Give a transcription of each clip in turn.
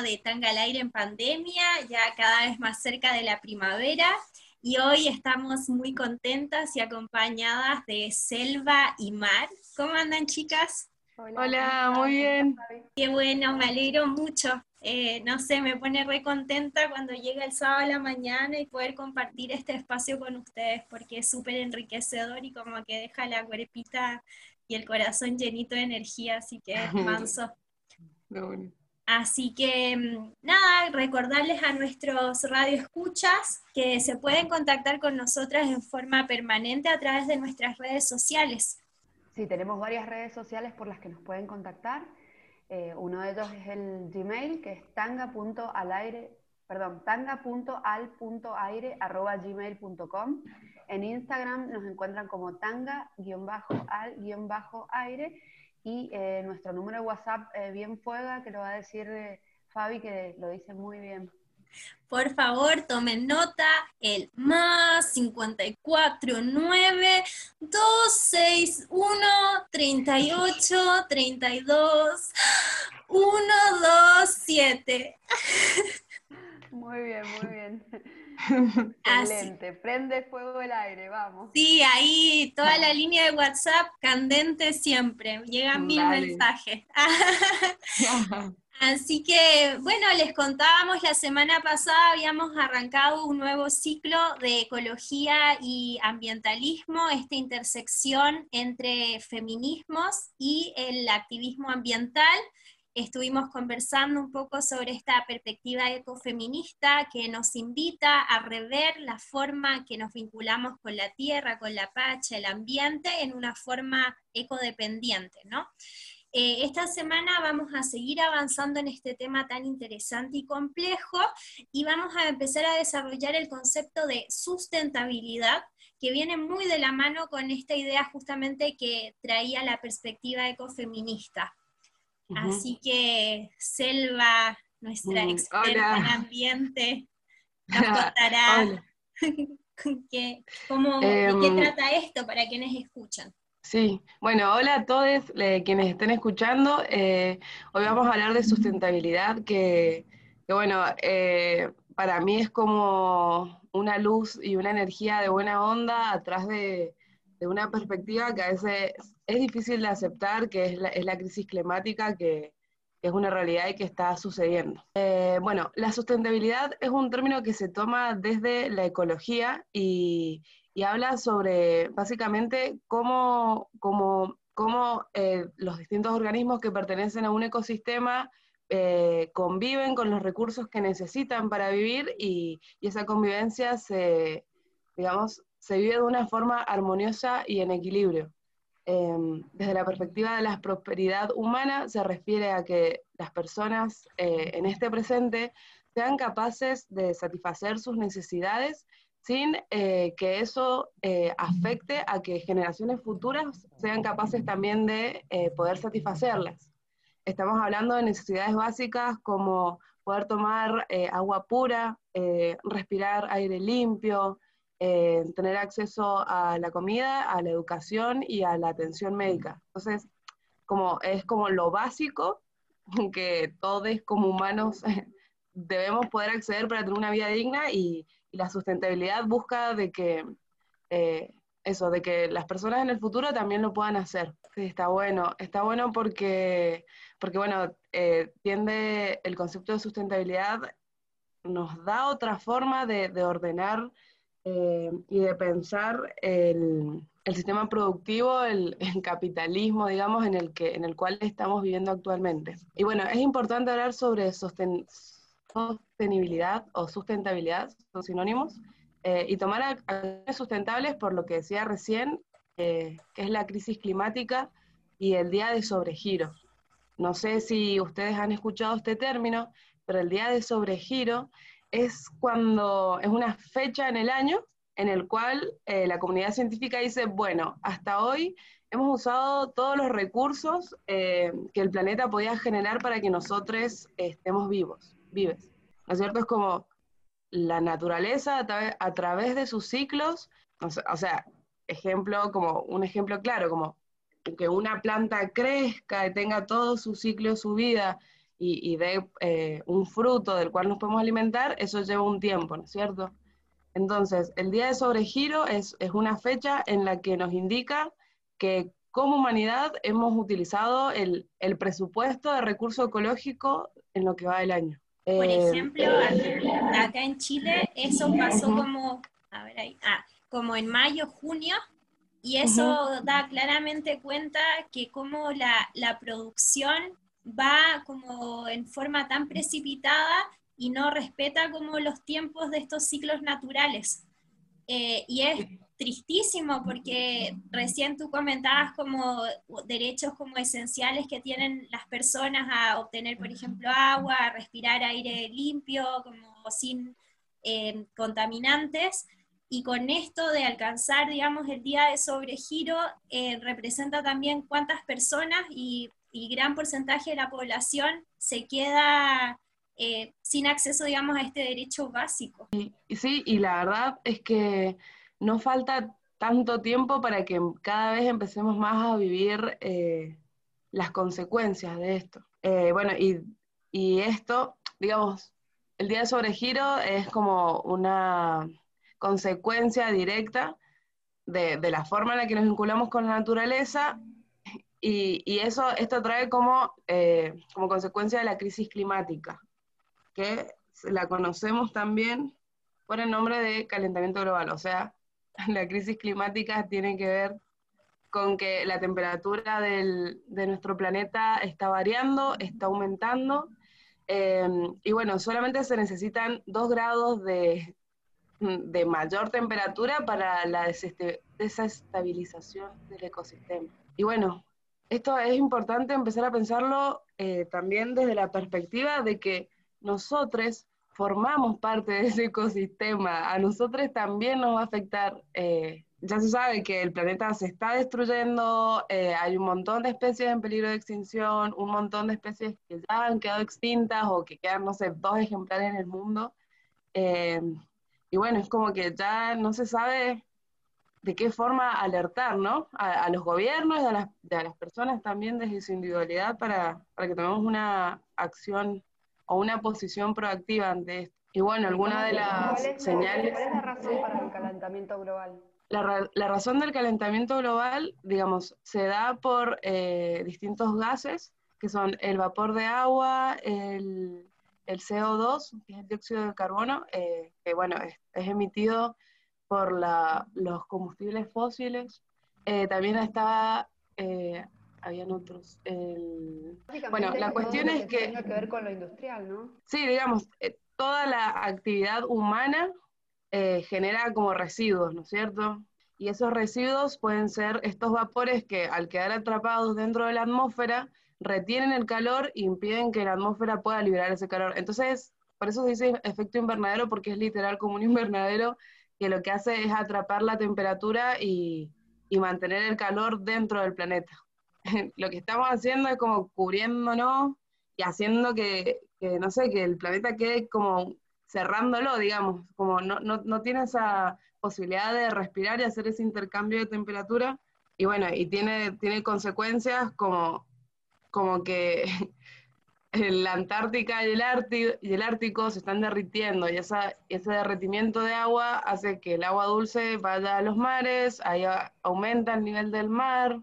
programa de Tanga al Aire en pandemia, ya cada vez más cerca de la primavera. Y hoy estamos muy contentas y acompañadas de Selva y Mar. ¿Cómo andan, chicas? Hola, muy bien. Qué bueno, me alegro mucho. Eh, no sé, me pone re contenta cuando llega el sábado a la mañana y poder compartir este espacio con ustedes, porque es súper enriquecedor y como que deja la cuerpita y el corazón llenito de energía, así que es manso. Así que mm, nada, recordarles a nuestros radioescuchas que se pueden contactar con nosotras en forma permanente a través de nuestras redes sociales. Sí, tenemos varias redes sociales por las que nos pueden contactar. Eh, uno de ellos es el Gmail, que es tanga.alaire, perdón, tanga.al.aire.gmail.com. En Instagram nos encuentran como tanga-al-aire y eh, nuestro número de WhatsApp eh, bien fuega, que lo va a decir Fabi, que lo dice muy bien. Por favor, tomen nota, el más 54 9 261 38 32 127. Muy bien, muy bien. Excelente, prende fuego el aire, vamos. Sí, ahí toda la línea de WhatsApp candente siempre, llegan mil mensajes. Así que, bueno, les contábamos, la semana pasada habíamos arrancado un nuevo ciclo de ecología y ambientalismo, esta intersección entre feminismos y el activismo ambiental. Estuvimos conversando un poco sobre esta perspectiva ecofeminista que nos invita a rever la forma que nos vinculamos con la tierra, con la pacha, el ambiente, en una forma ecodependiente, ¿no? Eh, esta semana vamos a seguir avanzando en este tema tan interesante y complejo y vamos a empezar a desarrollar el concepto de sustentabilidad que viene muy de la mano con esta idea justamente que traía la perspectiva ecofeminista. Así que Selva, nuestra mm, experta en ambiente, nos contará qué, cómo, de qué em, trata esto para quienes escuchan. Sí, bueno, hola a todos quienes estén escuchando. Eh, hoy vamos a hablar de sustentabilidad, que, bueno, eh, para mí es como una luz y una energía de buena onda atrás de, una perspectiva que a veces es difícil de aceptar, que es la, crisis climática, que, es una realidad y que está sucediendo. Eh, bueno, la sustentabilidad es un término que se toma desde la ecología y, y habla sobre básicamente cómo, cómo, cómo eh, los distintos organismos que pertenecen a un ecosistema eh, conviven con los recursos que necesitan para vivir y, esa convivencia se, digamos, se vive de una forma armoniosa y en equilibrio. Em, desde la perspectiva de la prosperidad humana se refiere a que las personas eh, en este presente sean capaces de satisfacer sus necesidades sin eh, que eso eh, afecte a que generaciones futuras sean capaces también de poder satisfacerlas. Estamos hablando de necesidades básicas como poder tomar agua pura, respirar aire limpio, tener acceso a la comida, a la educación y a la atención médica. Entonces, como, es como lo básico que todos como humanos debemos poder acceder para tener una vida digna y, y la sustentabilidad busca de que eh, eso, de que las personas en el futuro también lo puedan hacer. Sí, está bueno. Está bueno porque, porque bueno, eh, tiende el concepto de sustentabilidad, nos da otra forma de, ordenar eh, y de pensar el, sistema productivo, el, capitalismo, digamos, en el, que, en el cual estamos viviendo actualmente. Y bueno, es importante hablar sobre sostenibilidad sostenibilidad o sustentabilidad, son sinónimos, eh, y tomar acciones sustentables por lo que decía recién, eh, que es la crisis climática y el día de sobregiro. No sé si ustedes han escuchado este término, pero el día de sobregiro es cuando es una fecha en el año en el cual eh, la comunidad científica dice, bueno, hasta hoy hemos usado todos los recursos que el planeta podía generar para que nosotros estemos vivos vives. ¿No es cierto? Es como la naturaleza a, través de sus ciclos, o sea, ejemplo, como un ejemplo claro, como que una planta crezca y tenga todo su ciclo, su vida y, dé eh, un fruto del cual nos podemos alimentar, eso lleva un tiempo, ¿no es cierto? Entonces, el día de sobregiro es, es una fecha en la que nos indica que como humanidad hemos utilizado el, el presupuesto de recurso ecológico en lo que va del año. Por eh, ejemplo, acá en Chile eso pasó como, a ver ahí, ah, como en mayo, junio, y eso da claramente cuenta que como la, la, producción va como en forma tan precipitada y no respeta como los tiempos de estos ciclos naturales. Eh, y es tristísimo porque recién tú comentabas como derechos como esenciales que tienen las personas a obtener, por ejemplo, agua, a respirar aire limpio, como sin eh, contaminantes. Y con esto de alcanzar, digamos, el día de sobregiro, eh, representa también cuántas personas y, y, gran porcentaje de la población se queda eh, sin acceso, digamos, a este derecho básico. sí, y la verdad es que no falta tanto tiempo para que cada vez empecemos más a vivir eh, las consecuencias de esto. Eh, bueno, y, esto, digamos, el día de sobregiro es como una consecuencia directa de, la forma en la que nos vinculamos con la naturaleza y, eso, esto trae como, eh, como consecuencia de la crisis climática, que la conocemos también por el nombre de calentamiento global, o sea, la crisis climática tiene que ver con que la temperatura del, de nuestro planeta está variando, está aumentando, em, y bueno, solamente se necesitan dos grados de, de mayor temperatura para la desestabilización del ecosistema. Y bueno, esto es importante empezar a pensarlo eh, también desde la perspectiva de que nosotros formamos parte de ese ecosistema, a nosotros también nos va a afectar. Eh, ya se sabe que el planeta se está destruyendo, eh, hay un montón de especies en peligro de extinción, un montón de especies que ya han quedado extintas o que quedan, no sé, dos ejemplares en el mundo. Y bueno, es como que ya no se sabe de qué forma alertar, ¿no? A, los gobiernos y a las, a las, personas también desde su individualidad para, para que tomemos una acción o una posición proactiva ante esto. Y bueno, alguna de las señales... ¿Cuál es la razón para el calentamiento global? La, razón del calentamiento global, digamos, se da por eh, distintos gases, que son el vapor de agua, el, el CO2, que es el dióxido de carbono, eh, que bueno, es, emitido por la, los combustibles fósiles. Eh, también estaba habían otros. Bueno, la cuestión es que... Tiene que ver con lo industrial, ¿no? Sí, digamos, eh, toda la actividad humana eh, genera como residuos, ¿no es cierto? Y esos residuos pueden ser estos vapores que al quedar atrapados dentro de la atmósfera retienen el calor e impiden que la atmósfera pueda liberar ese calor. Entonces, por eso se dice efecto invernadero, porque es literal como un invernadero que lo que hace es atrapar la temperatura y, y mantener el calor dentro del planeta. lo que estamos haciendo es como cubriéndonos y haciendo que, no sé, que el planeta quede como cerrándolo, digamos, como no, no, no tiene esa posibilidad de respirar y hacer ese intercambio de temperatura. Y bueno, y tiene, tiene consecuencias como, como que la Antártica y el, Ártico, y el Ártico se están derritiendo y ese derretimiento de agua hace que el agua dulce vaya a los mares, ahí aumenta el nivel del mar,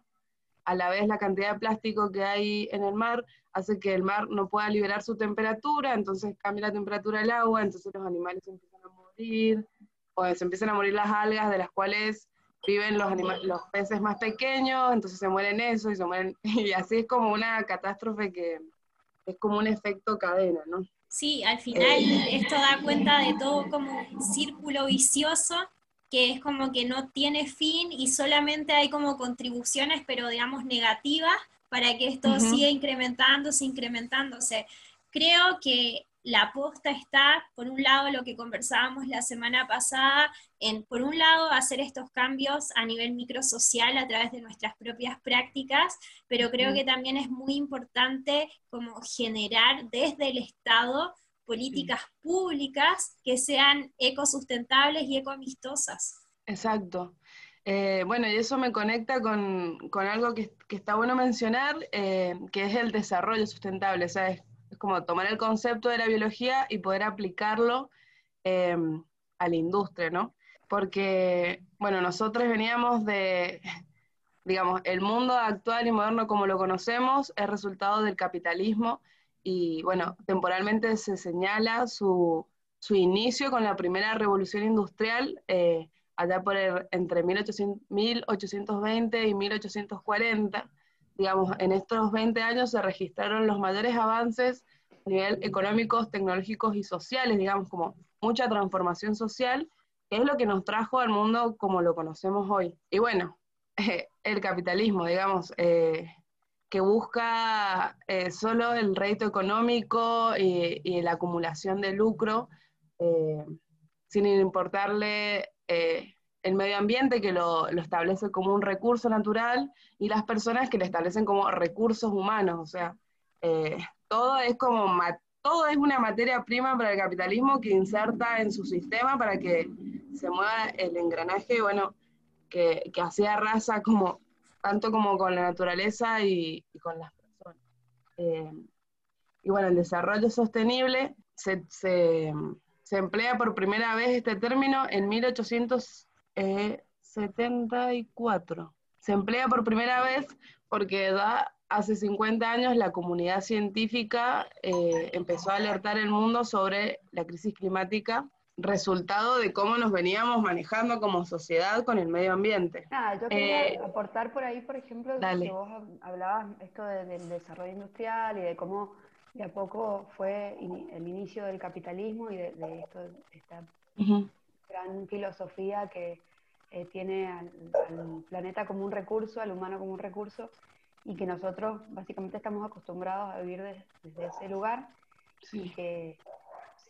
a la vez la cantidad de plástico que hay en el mar hace que el mar no pueda liberar su temperatura, entonces cambia la temperatura del agua, entonces los animales empiezan a morir, o se empiezan a morir las algas de las cuales viven los, los peces más pequeños, entonces se mueren eso y se mueren, y así es como una catástrofe que es como un efecto cadena, ¿no? Sí, al final eh. esto da cuenta de todo como un círculo vicioso que es como que no tiene fin y solamente hay como contribuciones, pero digamos negativas, para que esto siga incrementándose, incrementándose. Creo que la aposta está, por un lado, lo que conversábamos la semana pasada, en, por un lado, hacer estos cambios a nivel microsocial a través de nuestras propias prácticas, pero creo que también es muy importante como generar desde el Estado políticas públicas que sean ecosustentables y ecoamistosas. Exacto. Eh, bueno, y eso me conecta con, algo que, está bueno mencionar, eh, que es el desarrollo sustentable. O sea, es, como tomar el concepto de la biología y poder aplicarlo em, a la industria, ¿no? Porque, bueno, nosotros veníamos de, digamos, el mundo actual y moderno como lo conocemos es resultado del capitalismo y, bueno, temporalmente se señala su, su inicio con la primera revolución industrial. Eh, allá por entre 1820 y 1840, digamos, en estos 20 años se registraron los mayores avances a nivel económicos, tecnológicos y sociales, digamos, como mucha transformación social, que es lo que nos trajo al mundo como lo conocemos hoy. Y bueno, el capitalismo, digamos, eh, que busca eh, solo el rédito económico y, la acumulación de lucro, eh, sin importarle el medio ambiente que lo, establece como un recurso natural y las personas que lo establecen como recursos humanos. O sea, eh, todo es como todo es una materia prima para el capitalismo que inserta en su sistema para que se mueva el engranaje, bueno, que, que así arrasa como, tanto como con la naturaleza y, con las personas. Eh, y bueno, el desarrollo sostenible se, se se emplea por primera vez este término en 1874. Se emplea por primera vez porque da, hace 50 años la comunidad científica eh, empezó a alertar el mundo sobre la crisis climática, resultado de cómo nos veníamos manejando como sociedad con el medio ambiente. Ah, yo quería eh, aportar por ahí, por ejemplo, que vos hablabas esto del desarrollo industrial y de cómo de a poco fue el inicio del capitalismo y de, esto, esta gran filosofía que eh, tiene al, planeta como un recurso, al humano como un recurso, y que nosotros básicamente estamos acostumbrados a vivir desde ese lugar. Y que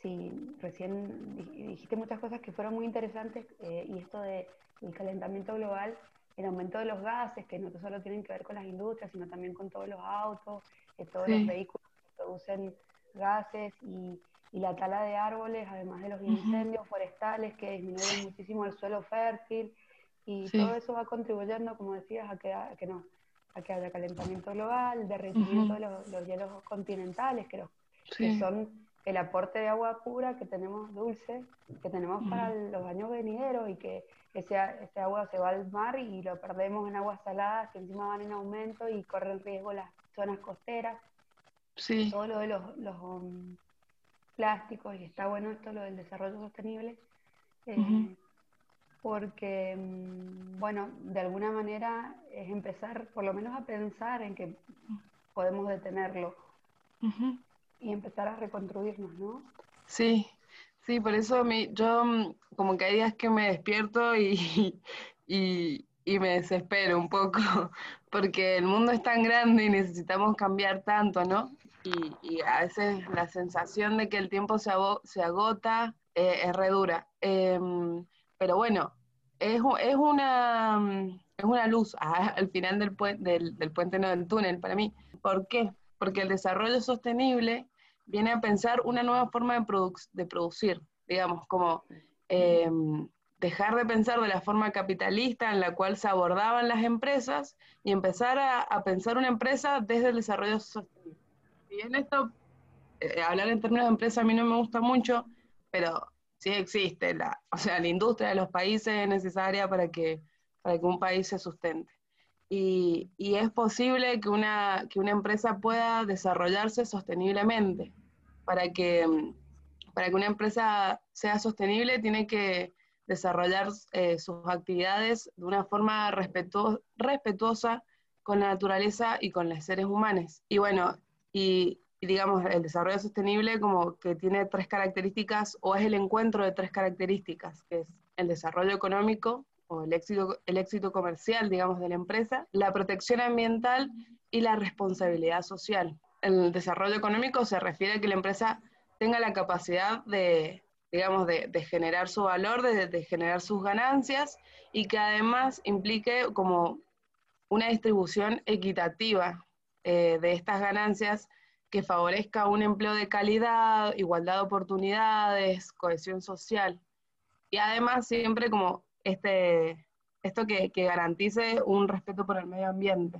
si recién dijiste muchas cosas que fueron muy interesantes, eh, y esto del calentamiento global, el aumento de los gases, que no solo tienen que ver con las industrias, sino también con todos los autos, eh, todos los vehículos producen gases y, la tala de árboles, además de los incendios forestales que disminuyen muchísimo el suelo fértil y todo eso va contribuyendo, como decías, a que, que no, a que haya calentamiento global, derretimiento de los, hielos continentales, que, que son el aporte de agua pura que tenemos dulce, que tenemos para los años venideros y que ese, ese, agua se va al mar y lo perdemos en aguas saladas que encima van en aumento y corren riesgo las zonas costeras. Sí. Todo lo de los, um, plásticos, y está bueno esto, lo del desarrollo sostenible, eh, porque, mm, bueno, de alguna manera es empezar por lo menos a pensar en que podemos detenerlo y empezar a reconstruirnos, ¿no? Sí, sí, por eso mi, yo mm, como que hay días que me despierto y, y, y me desespero un poco, porque el mundo es tan grande y necesitamos cambiar tanto, ¿no? Y, a veces la sensación de que el tiempo se, agota eh, es re dura. Em, pero bueno, es, es, una, es una luz al final del, del, del puente, no del túnel para mí. ¿Por qué? Porque el desarrollo sostenible viene a pensar una nueva forma de, de producir, digamos, como em, dejar de pensar de la forma capitalista en la cual se abordaban las empresas y empezar a, a pensar una empresa desde el desarrollo sostenible en esto, eh, hablar en términos de empresa a mí no me gusta mucho, pero sí existe, la, o sea, la industria de los países es necesaria para que, para que un país se sustente. Y, y, es posible que una, que una empresa pueda desarrollarse sosteniblemente. Para que, para que una empresa sea sostenible tiene que desarrollar eh, sus actividades de una forma respetuosa con la naturaleza y con los seres humanos. Y bueno, y, digamos, el desarrollo sostenible como que tiene tres características o es el encuentro de tres características, que es el desarrollo económico o el éxito, el éxito comercial, digamos, de la empresa, la protección ambiental y la responsabilidad social. El desarrollo económico se refiere a que la empresa tenga la capacidad de, digamos, de, generar su valor, de, de, generar sus ganancias y que además implique como una distribución equitativa eh, de estas ganancias que favorezca un empleo de calidad, igualdad de oportunidades, cohesión social. Y además siempre como este, esto que, garantice un respeto por el medio ambiente.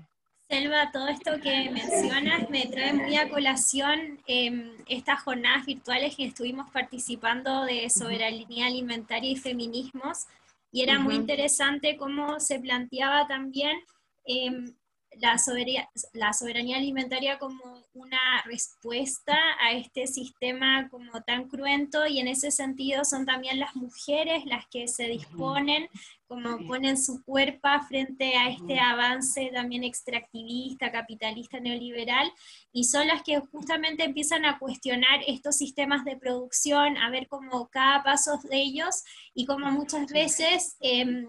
Selva, todo esto que mencionas me trae muy a colación em, estas jornadas virtuales que estuvimos participando de soberanía alimentaria y feminismos, y era muy interesante cómo se planteaba también em, la, soberanía, la soberanía alimentaria como una respuesta a este sistema como tan cruento y en ese sentido son también las mujeres las que se disponen, como ponen su cuerpo frente a este avance también extractivista, capitalista, neoliberal, y son las que justamente empiezan a cuestionar estos sistemas de producción, a ver cómo cada paso de ellos y como muchas veces em,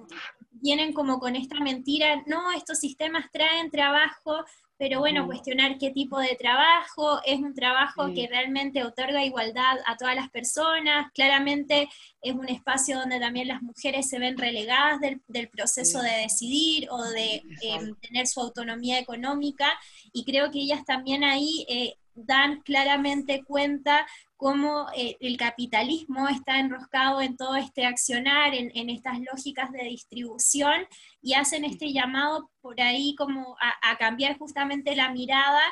vienen como con esta mentira, no, estos sistemas traen trabajo, pero bueno, cuestionar qué tipo de trabajo, es un trabajo que realmente otorga igualdad a todas las personas, claramente es un espacio donde también las mujeres se ven relegadas del, proceso de decidir o de em, tener su autonomía económica, y creo que ellas también ahí eh, dan claramente cuenta cómo eh, el capitalismo está enroscado en todo este accionar, en, estas lógicas de distribución, y hacen este llamado por ahí como a, cambiar justamente la mirada,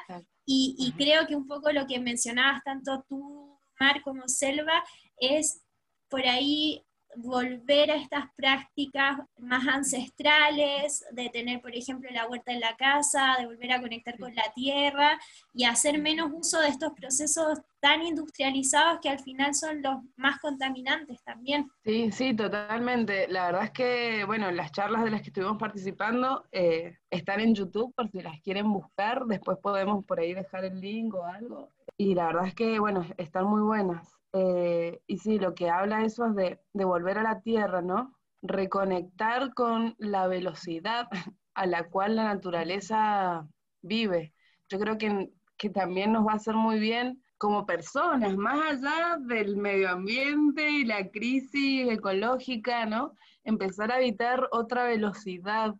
y, creo que un poco lo que mencionabas tanto tú, Mar, como Selva, es por ahí volver a estas prácticas más ancestrales, de tener, por ejemplo, la huerta en la casa, de volver a conectar con la tierra y hacer menos uso de estos procesos tan industrializados que al final son los más contaminantes también. Sí, sí, totalmente. La verdad es que, bueno, las charlas de las que estuvimos participando eh, están en YouTube por si las quieren buscar, después podemos por ahí dejar el link o algo. Y la verdad es que, bueno, están muy buenas. Eh, y sí, lo que habla eso es de, de, volver a la tierra, ¿no? Reconectar con la velocidad a la cual la naturaleza vive. Yo creo que, que también nos va a hacer muy bien como personas, más allá del medio ambiente y la crisis ecológica, ¿no? Empezar a evitar otra velocidad,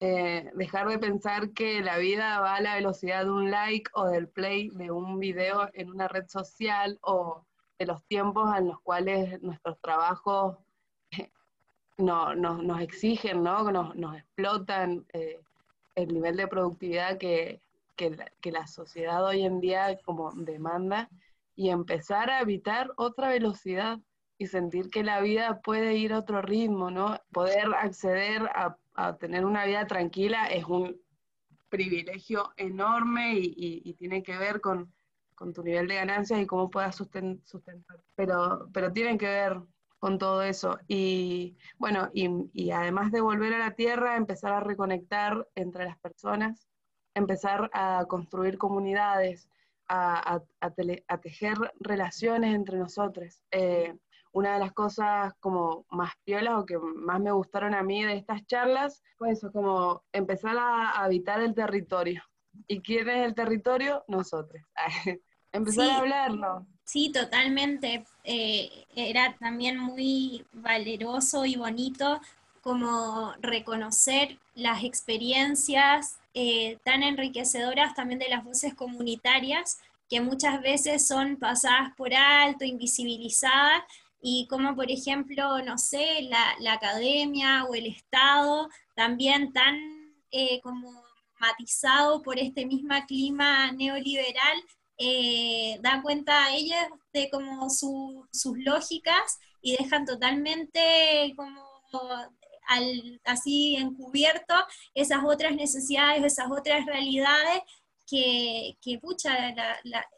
eh, dejar de pensar que la vida va a la velocidad de un like o del play de un video en una red social o de los tiempos en los cuales nuestros trabajos eh, no, nos exigen, ¿no? nos, nos explotan eh, el nivel de productividad que, que, la, sociedad hoy en día como demanda y empezar a evitar otra velocidad y sentir que la vida puede ir a otro ritmo, ¿no? Poder acceder a, tener una vida tranquila es un privilegio enorme y tiene que ver con, con tu nivel de ganancias y cómo puedas sustentar. Pero, pero tienen que ver con todo eso. Y bueno, y, además de volver a la tierra, empezar a reconectar entre las personas, empezar a construir comunidades, a, tejer relaciones entre nosotros. Eh, una de las cosas como más piolas o que más me gustaron a mí de estas charlas fue eso, como empezar a habitar el territorio. ¿Y quién es el territorio? Nosotros. empezar a hablarlo. Sí, totalmente. Eh, era también muy valeroso y bonito como reconocer las experiencias eh, tan enriquecedoras también de las voces comunitarias que muchas veces son pasadas por alto, invisibilizadas, y como por ejemplo, no sé, la, academia o el Estado, también tan eh, como matizado por este mismo clima neoliberal, eh, da cuenta a ellas de como sus lógicas y dejan totalmente como así encubierto esas otras necesidades, esas otras realidades que, que pucha,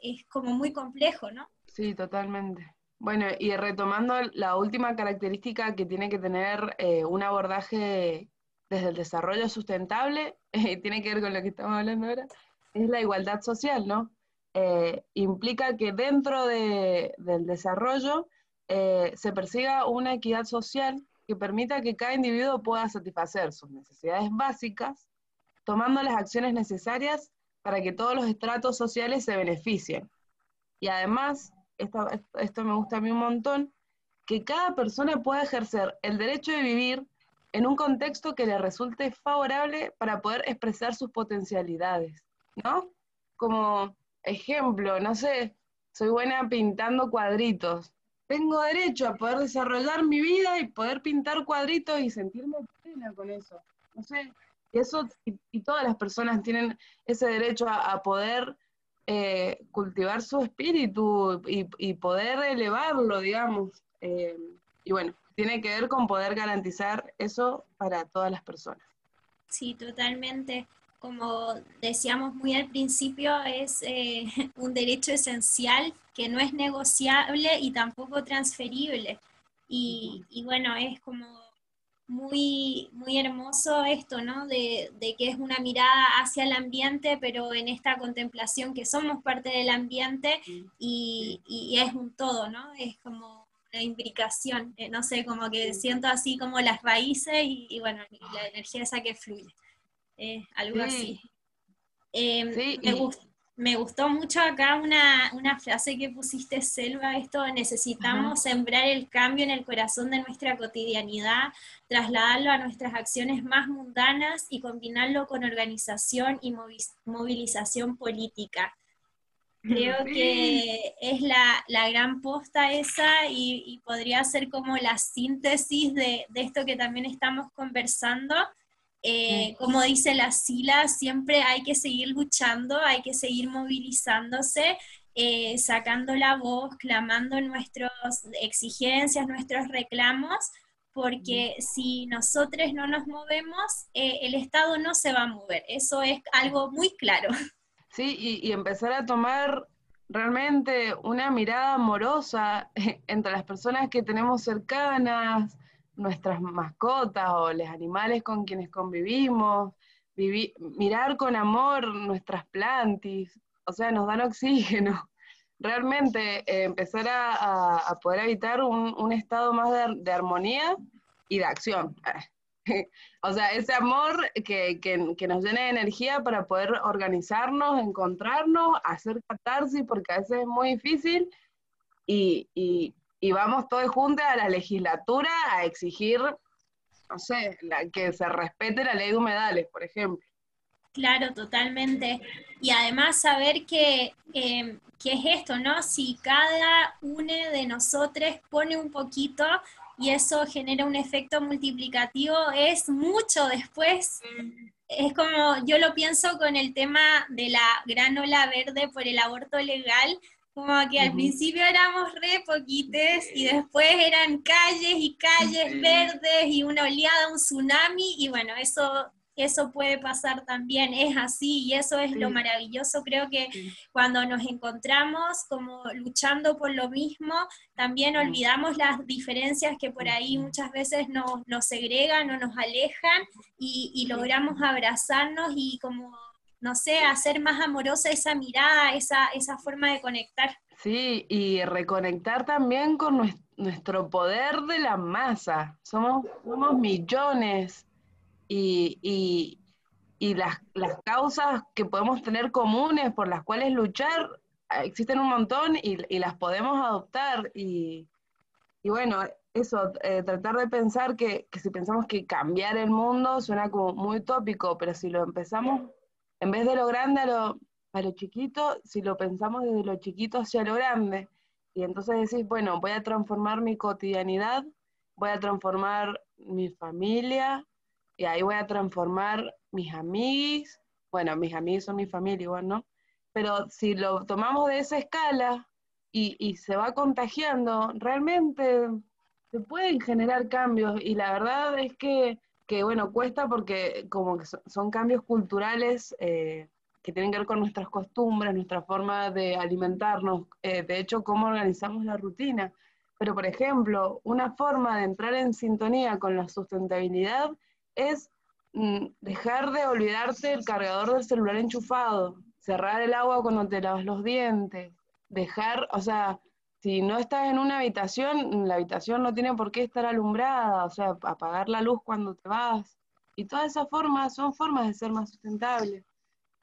es como muy complejo, ¿no? Sí, totalmente. Bueno, y retomando la última característica que tiene que tener eh, un abordaje desde el desarrollo sustentable, tiene que ver con lo que estamos hablando ahora, es la igualdad social, ¿no? Eh, implica que dentro del desarrollo eh, se persiga una equidad social que permita que cada individuo pueda satisfacer sus necesidades básicas, tomando las acciones necesarias para que todos los estratos sociales se beneficien. Y además, esto, esto me gusta a mí un montón, que cada persona pueda ejercer el derecho de vivir en un contexto que le resulte favorable para poder expresar sus potencialidades, ¿no? Como ejemplo, no sé, soy buena pintando cuadritos. Tengo derecho a poder desarrollar mi vida y poder pintar cuadritos y sentirme plena con eso. No sé, y eso, y, todas las personas tienen ese derecho a, poder eh, cultivar su espíritu y, poder elevarlo, digamos. Eh, y bueno, tiene que ver con poder garantizar eso para todas las personas. Sí, totalmente. Como decíamos muy al principio, es eh, un derecho esencial que no es negociable y tampoco transferible. Y, y bueno, es como muy, muy hermoso esto, ¿no? De, que es una mirada hacia el ambiente, pero en esta contemplación que somos parte del ambiente y, es un todo, ¿no? Es como la imbricación, eh, no sé, como que siento así como las raíces y, bueno, la energía esa que fluye, algo así. Em, me gustó mucho acá una, frase que pusiste, Selva, esto, necesitamos sembrar el cambio en el corazón de nuestra cotidianidad, trasladarlo a nuestras acciones más mundanas y combinarlo con organización y movilización política. Creo que es la, gran posta esa y, podría ser como la síntesis de, de esto que también estamos conversando eh, como dice la Sila, siempre hay que seguir luchando, hay que seguir movilizándose, eh, sacando la voz, clamando nuestras exigencias, nuestros reclamos, porque si nosotros no nos movemos, eh, el Estado no se va a mover. Eso es algo muy claro. Sí, y empezar a tomar realmente una mirada amorosa entre las personas que tenemos cercanas, nuestras mascotas o los animales con quienes convivimos, mirar con amor nuestras plantas, o sea, nos dan oxígeno. Realmente eh, empezar a, poder habitar un, estado más de, armonía y de acción. o sea, ese amor que, nos llena de energía para poder organizarnos, encontrarnos, hacer catarsis, porque a veces es muy difícil, y, y vamos todos juntos a la legislatura a exigir, no sé, que se respete la ley de humedales, por ejemplo. Claro, totalmente. Y además saber que, eh, es esto, ¿no? Si cada uno de nosotros pone un poquito y eso genera un efecto multiplicativo, es mucho después. Es como, yo lo pienso con el tema de la gran ola verde por el aborto legal, como que al principio éramos re poquites y después eran calles y calles verdes y una oleada, un tsunami y bueno, eso, eso puede pasar también, es así y eso es lo maravilloso. Creo que cuando nos encontramos como luchando por lo mismo, también olvidamos las diferencias que por ahí muchas veces nos, nos segregan o nos alejan y, y logramos abrazarnos y como no sé, hacer más amorosa esa mirada, esa, esa forma de conectar. Sí, y reconectar también con nuestro poder de la masa. Somos, somos millones y, las, causas que podemos tener comunes por las cuales luchar existen un montón y, las podemos adoptar. Y, bueno, eso, eh, tratar de pensar que, que si pensamos que cambiar el mundo suena como muy tópico, pero si lo empezamos en vez de lo grande a lo, a lo chiquito, si lo pensamos desde lo chiquito hacia lo grande, y entonces decís, bueno, voy a transformar mi cotidianidad, voy a transformar mi familia, y ahí voy a transformar mis amigos, bueno, mis amigos son mi familia igual, ¿no? Pero si lo tomamos de esa escala y, y se va contagiando, realmente se pueden generar cambios, y la verdad es que que bueno, cuesta porque como que son cambios culturales eh, que tienen que ver con nuestras costumbres, nuestra forma de alimentarnos, eh, de hecho, cómo organizamos la rutina. Pero, por ejemplo, una forma de entrar en sintonía con la sustentabilidad es mm, dejar de olvidarte el cargador del celular enchufado, cerrar el agua cuando te lavas los dientes, dejar, o sea, si no estás en una habitación, la habitación no tiene por qué estar alumbrada, o sea, apagar la luz cuando te vas. Y todas esas formas son formas de ser más sustentables.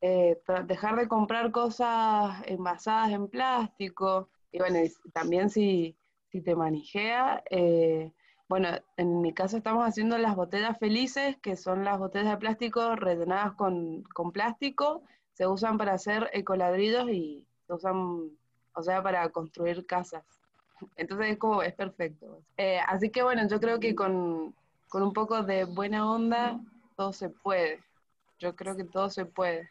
Eh, dejar de comprar cosas envasadas en plástico. Y bueno, también si, si te manijea, eh, bueno, en mi caso estamos haciendo las botellas felices, que son las botellas de plástico rellenadas con, con plástico, se usan para hacer ecoladrillos y se usan o sea, para construir casas. Entonces es como, es perfecto. Eh, así que bueno, yo creo que con, con un poco de buena onda, todo se puede. Yo creo que todo se puede.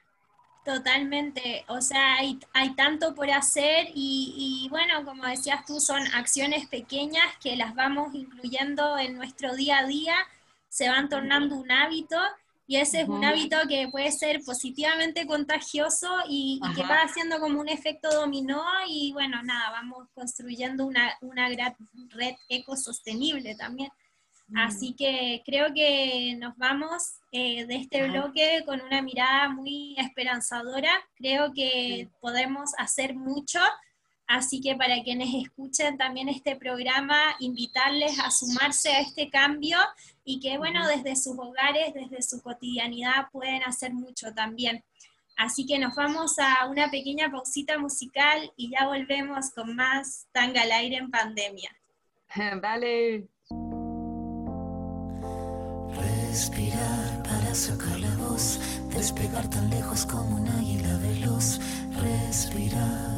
Totalmente, o sea, hay, hay tanto por hacer y, y, bueno, como decías tú, son acciones pequeñas que las vamos incluyendo en nuestro día a día, se van tornando un hábito y ese es un hábito que puede ser positivamente contagioso y, que va haciendo como un efecto dominó y bueno, nada, vamos construyendo una, una red ecosostenible también. Mm. Así que creo que nos vamos eh, de este bloque con una mirada muy esperanzadora. Creo que podemos hacer mucho. Así que para quienes escuchen también este programa, invitarles a sumarse a este cambio y que, bueno, desde sus hogares, desde su cotidianidad pueden hacer mucho también. Así que nos vamos a una pequeña pausita musical y ya volvemos con más Tanga al aire en pandemia. Dale. Respirar para sacar la voz, despegar tan lejos como un águila veloz. Respirar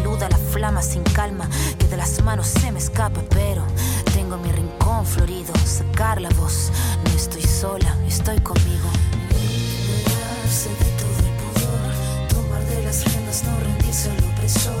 filuda la flama sin calma, que de las manos se me escapa, pero tengo mi rincón florido, sacar la voz. No estoy sola, estoy conmigo. Liberarse de todo el pudor, tomar de las riendas, no rendirse al opresor,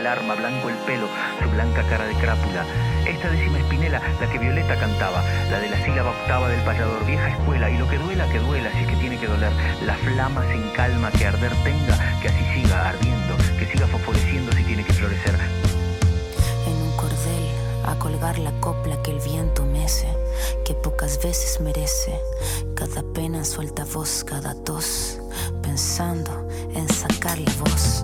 el arma, blanco el pelo, su blanca cara de crápula. Esta décima espinela, la que Violeta cantaba, la de la sílaba octava del payador, vieja escuela, y lo que duela, que duela, si es que tiene que doler, la flama sin calma que arder tenga, que así siga ardiendo, que siga fosforeciendo si tiene que florecer, a colgar la copla que el viento mece, que pocas veces merece. Cada pena suelta voz, cada tos, pensando en sacar la voz.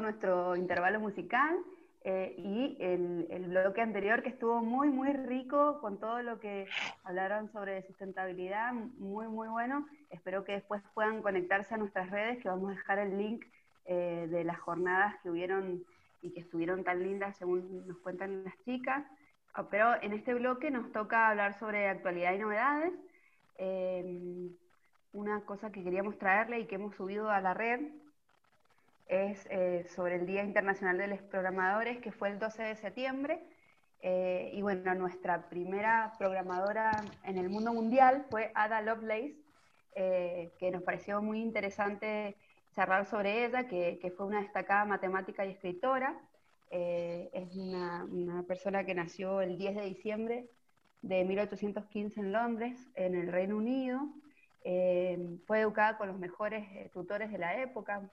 Nuestro intervalo musical. Eh, y el, el, bloque anterior que estuvo muy, muy rico con todo lo que hablaron sobre sustentabilidad, muy, muy bueno. Espero que después puedan conectarse a nuestras redes, que vamos a dejar el link eh, de las jornadas que hubieron y que estuvieron tan lindas según nos cuentan las chicas. Ah, pero en este bloque nos toca hablar sobre actualidad y novedades. Eh, una cosa que queríamos traerle y que hemos subido a la red es eh, sobre el Día Internacional de los Programadores, que fue el 12 de septiembre. Eh, y bueno, nuestra primera programadora en el mundo mundial fue Ada Lovelace, eh, que nos pareció muy interesante charlar sobre ella, que, que fue una destacada matemática y escritora. es una, una, persona que nació el 10 de diciembre de 1815 en Londres, en el Reino Unido. fue educada con los mejores tutores de la época,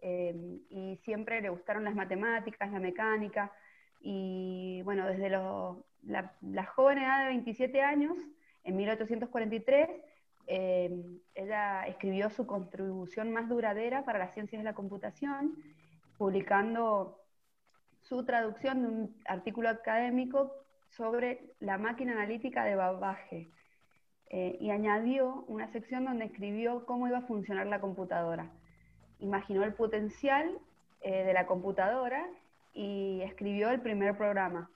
Em, y siempre le gustaron las matemáticas, la mecánica, y bueno, desde la, joven edad de 27 años, en 1843, em, ella escribió su contribución más duradera para las ciencias de la computación, publicando su traducción de un artículo académico sobre la máquina analítica de Babbage, eh, y añadió una sección donde escribió cómo iba a funcionar la computadora imaginó el potencial eh, de la computadora y escribió el primer programa.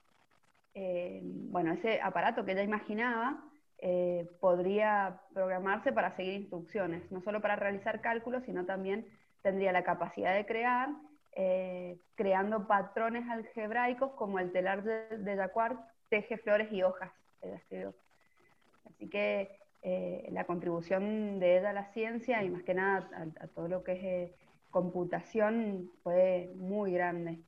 Eh, bueno, ese aparato que ella imaginaba eh, podría programarse para seguir instrucciones, no solo para realizar cálculos, sino también tendría la capacidad de crear, creando patrones algebraicos como el telar de Jacquard teje flores y hojas. Así que eh, la contribución de ella a la ciencia y más que nada a, todo lo que es eh, computación fue muy grande.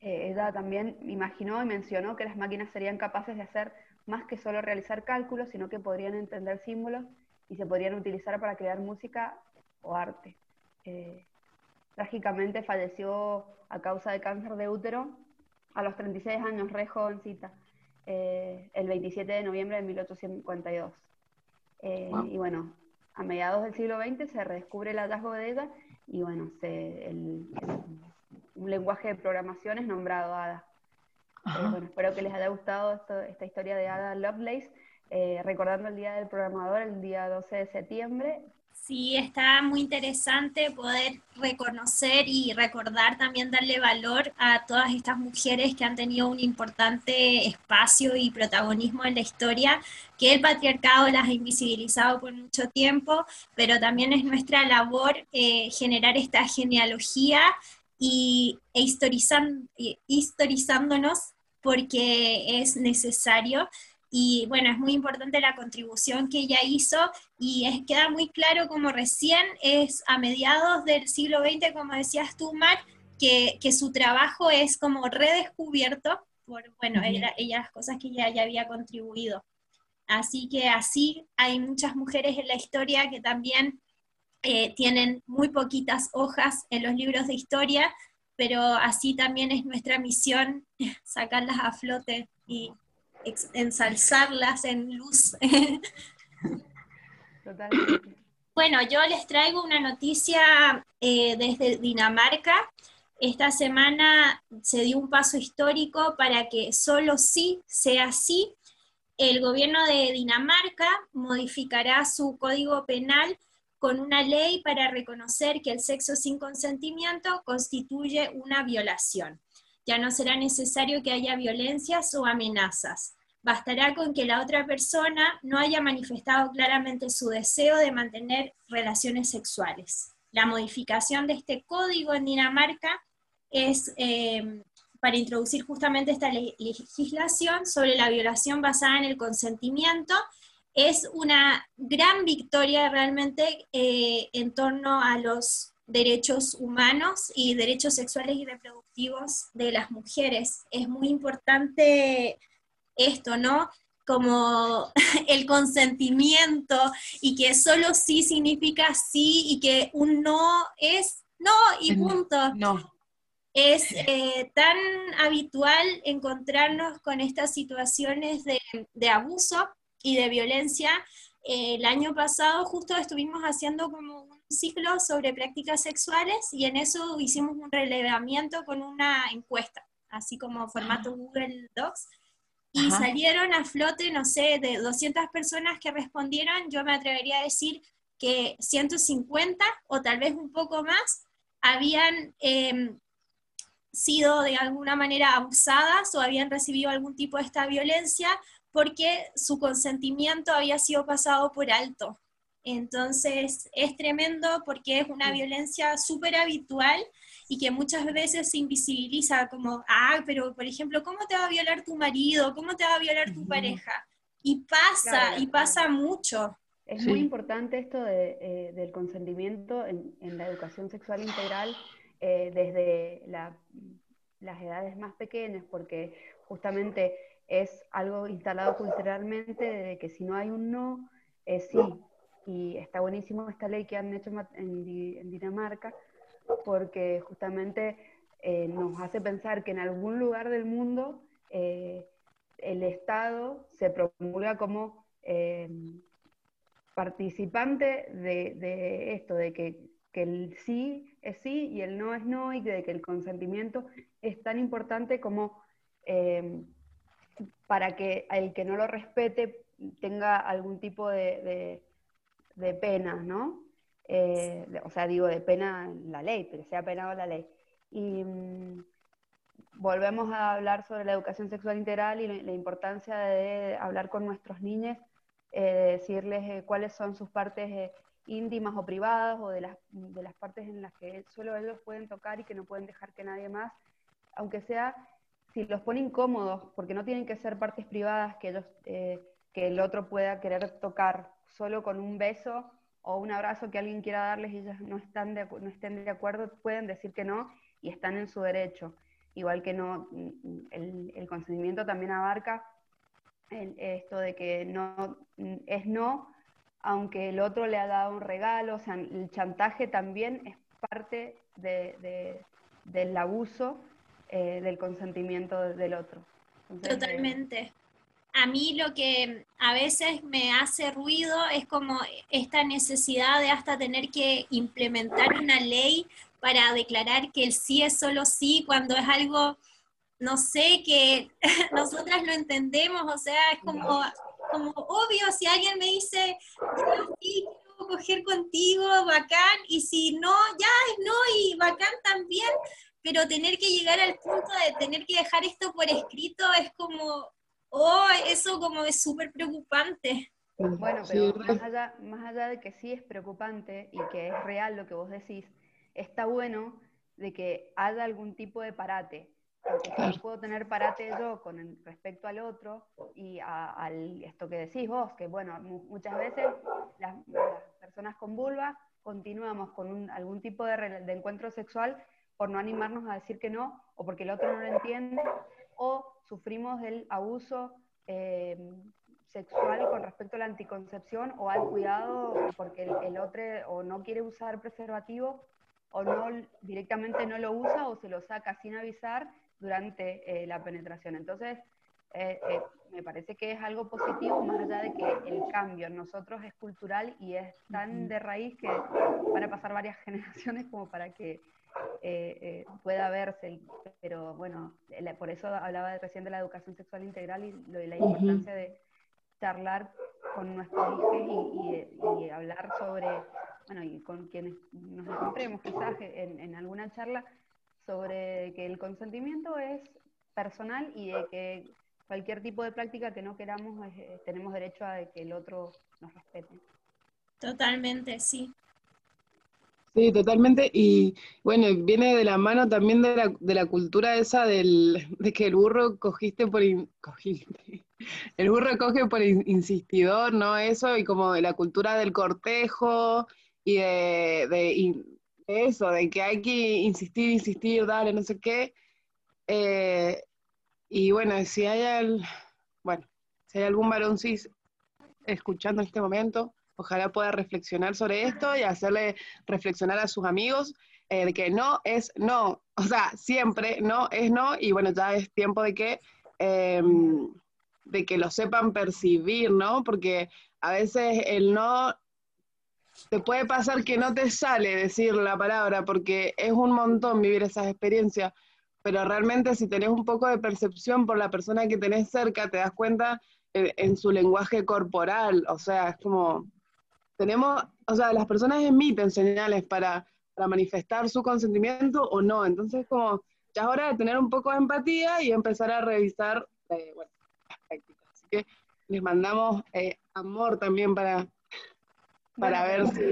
Eh, ella también imaginó y mencionó que las máquinas serían capaces de hacer más que solo realizar cálculos, sino que podrían entender símbolos y se podrían utilizar para crear música o arte. trágicamente falleció a causa de cáncer de útero a los 36 años, re jovencita, el 27 de noviembre de 1852. Eh, y bueno, a mediados del siglo XX se redescubre el hallazgo de ella y bueno, un lenguaje de programación es nombrado ADA. Eh, bueno, espero que les haya gustado esta historia de Ada Lovelace, eh, recordando el Día del Programador, el día 12 de septiembre, Sí, está muy interesante poder reconocer y recordar también darle valor a todas estas mujeres que han tenido un importante espacio y protagonismo en la historia, que el patriarcado las ha invisibilizado por mucho tiempo, pero también es nuestra labor eh, generar esta genealogía y, e historizándonos porque es necesario y bueno, es muy importante la contribución que ella hizo y es, queda muy claro como recién es a mediados del siglo XX, como decías tú, Mar, que, que su trabajo es como redescubierto por, bueno, ella, las cosas que ella ya había contribuido. Así que así hay muchas mujeres en la historia que también eh, tienen muy poquitas hojas en los libros de historia, pero así también es nuestra misión sacarlas a flote y ensalzarlas en luz. Bueno, yo les traigo una noticia eh, desde Dinamarca. Esta semana se dio un paso histórico para que solo sí sea así. El gobierno de Dinamarca modificará su código penal con una ley para reconocer que el sexo sin consentimiento constituye una violación. Ya no será necesario que haya violencias o amenazas. Bastará con que la otra persona no haya manifestado claramente su deseo de mantener relaciones sexuales. La modificación de este código en Dinamarca es eh, para introducir justamente esta legislación sobre la violación basada en el consentimiento. Es una gran victoria realmente eh, en torno a los derechos humanos y derechos sexuales y reproductivos de las mujeres. Es muy importante esto, ¿no? Como el consentimiento y que solo sí significa sí y que un no es no y punto. No. Es eh, tan habitual encontrarnos con estas situaciones de, abuso y de violencia el año pasado justo estuvimos haciendo como un ciclo sobre prácticas sexuales y en eso hicimos un relevamiento con una encuesta, así como formato. Google Docs. Y salieron a flote, no sé, de 200 personas que respondieron, yo me atrevería a decir que 150 o tal vez un poco más habían em, sido de alguna manera abusadas o habían recibido algún tipo de esta violencia porque su consentimiento había sido pasado por alto. Entonces es tremendo porque es una violencia súper habitual y que muchas veces se invisibiliza como, ah, pero por ejemplo, ¿cómo te va a violar tu marido? ¿Cómo te va a violar tu pareja? Y pasa, y pasa mucho. Es muy importante esto de, eh, del consentimiento en, la educación sexual integral eh, desde las edades más pequeñas, porque justamente es algo instalado culturalmente de que si no hay un no, es sí. Y está buenísimo esta ley que han hecho en, Dinamarca, porque justamente eh, nos hace pensar que en algún lugar del mundo eh, el Estado se promulga como eh, participante de, esto, de que, que, el sí es sí y el no es no, y de que el consentimiento es tan importante como para que el que no lo respete tenga algún tipo de, de, pena, ¿no? Eh, o sea, digo, de pena la ley, pero sea penado la ley. Y mm, volvemos a hablar sobre la educación sexual integral y la, importancia de hablar con nuestros niños, eh, decirles eh, cuáles son sus partes íntimas o privadas o de las, de las partes en las que solo ellos pueden tocar y que no pueden dejar que nadie más, aunque sea si los pone incómodos, porque no tienen que ser partes privadas que, ellos, eh, que el otro pueda querer tocar solo con un beso o un abrazo que alguien quiera darles y ellos no, están no estén de acuerdo, pueden decir que no y están en su derecho. Igual que no, el, el consentimiento también abarca esto de que no es no, aunque el otro le ha dado un regalo, o sea, el chantaje también es parte de, del abuso eh, del consentimiento del otro. Totalmente. A mí lo que a veces me hace ruido es como esta necesidad de hasta tener que implementar una ley para declarar que el sí es solo sí cuando es algo, no sé, que nosotras lo entendemos, o sea, es como, como obvio, si alguien me dice, sí, quiero coger contigo, bacán, y si no, ya es no, y bacán también, pero tener que llegar al punto de tener que dejar esto por escrito es como, oh, eso como es súper preocupante. Bueno, pero más, allá, más allá de que sí es preocupante y que es real lo que vos decís, está bueno de que haya algún tipo de parate. Porque si no puedo tener parate yo con respecto al otro y a, esto que decís vos, que bueno, muchas veces las, personas con vulva continuamos con algún tipo de, de encuentro sexual por no animarnos a decir que no, o porque el otro no lo entiende, o sufrimos del abuso eh, sexual con respecto a la anticoncepción o al cuidado porque el, otro o no quiere usar preservativo o no directamente no lo usa o se lo saca sin avisar durante eh, la penetración. Entonces, eh, me parece que es algo positivo, más allá de que el cambio en nosotros es cultural y es tan de raíz que van a pasar varias generaciones como para que eh, eh, pueda verse, pero bueno, por eso hablaba recién de la educación sexual integral y lo de la importancia de charlar con nuestros hijos y, hablar sobre, bueno, y con quienes nos encontremos quizás en, en alguna charla, sobre que el consentimiento es personal y de que cualquier tipo de práctica que no queramos eh, tenemos derecho a que el otro nos respete. Totalmente, sí. Sí, totalmente. Y bueno, viene de la mano también de la, de la cultura esa del, de que el burro cogiste por... cogiste. El burro coge por insistidor, ¿no? Eso, y como de la cultura del cortejo y de, de, eso, de que hay que insistir, insistir, dale, no sé qué. Eh, y bueno, si hay, bueno, si hay algún varón cis escuchando en este momento, Ojalá pueda reflexionar sobre esto y hacerle reflexionar a sus amigos eh, que no es no, o sea, siempre no es no y bueno, ya es tiempo de que, em, de que lo sepan percibir, ¿no? Porque a veces el no, te puede pasar que no te sale decir la palabra, porque es un montón vivir esas experiencias, pero realmente si tenés un poco de percepción por la persona que tenés cerca, te das cuenta en, en su lenguaje corporal, o sea, es como, tenemos, o sea, las personas emiten señales para para manifestar su consentimiento o no. Entonces, como ya es hora de tener un poco de empatía y empezar a revisar eh, bueno, las prácticas. Así que les mandamos eh, amor también para, para ver si...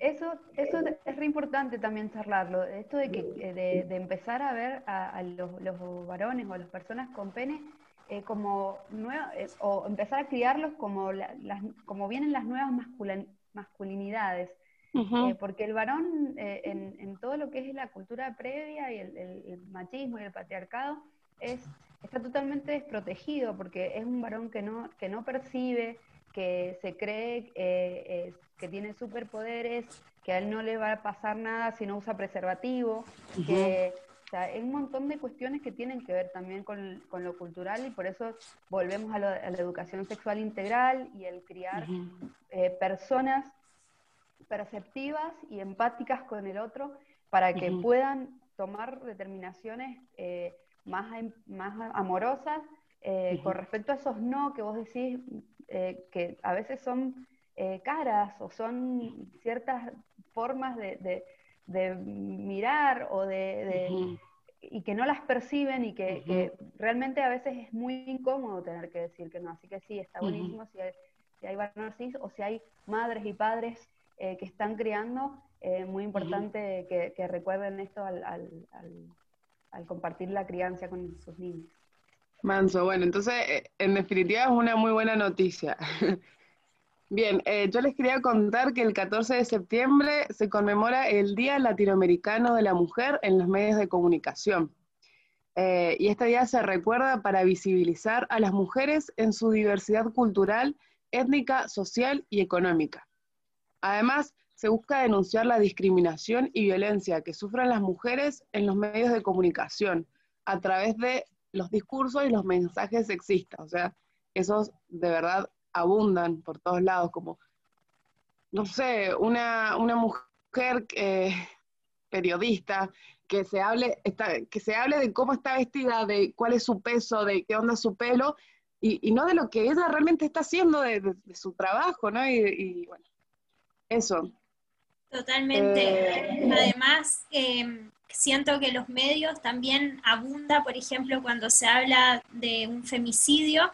Eso, eso es re importante también charlarlo, esto de, que, eh, de, empezar a ver a, los, los, varones o a las personas con pene como nueva, o empezar a criarlos como, las, como vienen las nuevas masculinidades. Eh, porque el varón, eh, en, todo lo que es la cultura previa y el, machismo y el patriarcado, es, está totalmente desprotegido, porque es un varón que no, que no percibe, que se cree eh, que tiene superpoderes, que a él no le va a pasar nada si no usa preservativo, que... O sea, hay un montón de cuestiones que tienen que ver también con, lo cultural y por eso volvemos a, la educación sexual integral y el criar personas perceptivas y empáticas con el otro para que puedan tomar determinaciones eh, más, más amorosas eh, con respecto a esos no que vos decís eh, que a veces son caras o son ciertas formas de, mirar o de, y que no las perciben y que, realmente a veces es muy incómodo tener que decir que no. Así que sí, está buenísimo si hay, si hay o si hay madres y padres eh, que están criando, eh, muy importante que, recuerden esto al, compartir la crianza con sus niños. Manso, bueno, entonces eh, en definitiva es una muy buena noticia. Bien, yo les quería contar que el 14 de septiembre se conmemora el Día Latinoamericano de la Mujer en los medios de comunicación. y este día se recuerda para visibilizar a las mujeres en su diversidad cultural, étnica, social y económica. Además, se busca denunciar la discriminación y violencia que sufren las mujeres en los medios de comunicación a través de los discursos y los mensajes sexistas. O sea, esos de verdad abundan por todos lados, como, no sé, una, mujer periodista que se, hable, que se hable de cómo está vestida, de cuál es su peso, de qué onda su pelo, y, no de lo que ella realmente está haciendo de, su trabajo, ¿no? y bueno, eso. Totalmente. Eh, Además, em, siento que los medios también abunda, por ejemplo, cuando se habla de un femicidio,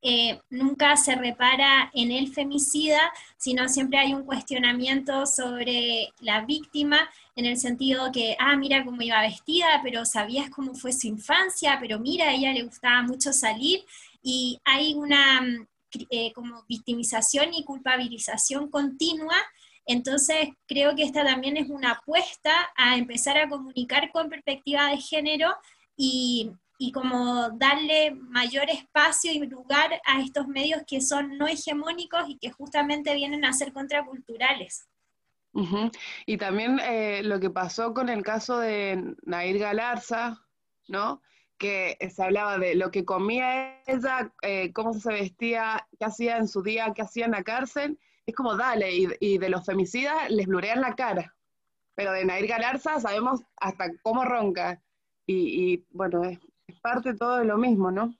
eh, nunca se repara en el femicida, sino siempre hay un cuestionamiento sobre la víctima, en el sentido que, ah, mira cómo iba vestida, pero sabías cómo fue su infancia, pero mira, a ella le gustaba mucho salir, y hay una eh, como victimización y culpabilización continua. Entonces, creo que esta también es una apuesta a empezar a comunicar con perspectiva de género y, como darle mayor espacio y lugar a estos medios que son no hegemónicos y que justamente vienen a ser contraculturales. Y también eh, lo que pasó con el caso de Nair Galarza, ¿no? Que se hablaba de lo que comía ella, eh, cómo se vestía, qué hacía en su día, qué hacía en la cárcel, es como dale, y, de los femicidas les blurean la cara. Pero de Nair Galarza sabemos hasta cómo ronca. Y, bueno, es, parte todo de lo mismo, ¿no?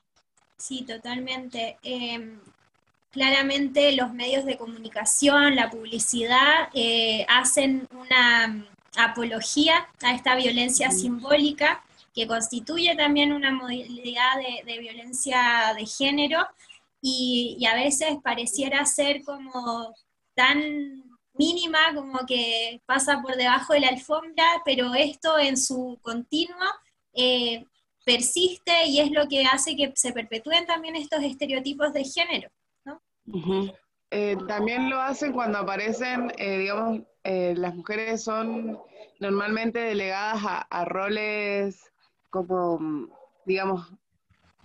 Sí, totalmente. Em, claramente los medios de comunicación, la publicidad, eh, hacen una apología a esta violencia simbólica que constituye también una modalidad de violencia de género y, a veces pareciera ser como tan mínima como que pasa por debajo de la alfombra, pero esto en su continuo eh, persiste y es lo que hace que se perpetúen también estos estereotipos de género. ¿no? Eh, también lo hacen cuando aparecen, eh, digamos, las mujeres son normalmente delegadas a, a roles como, digamos,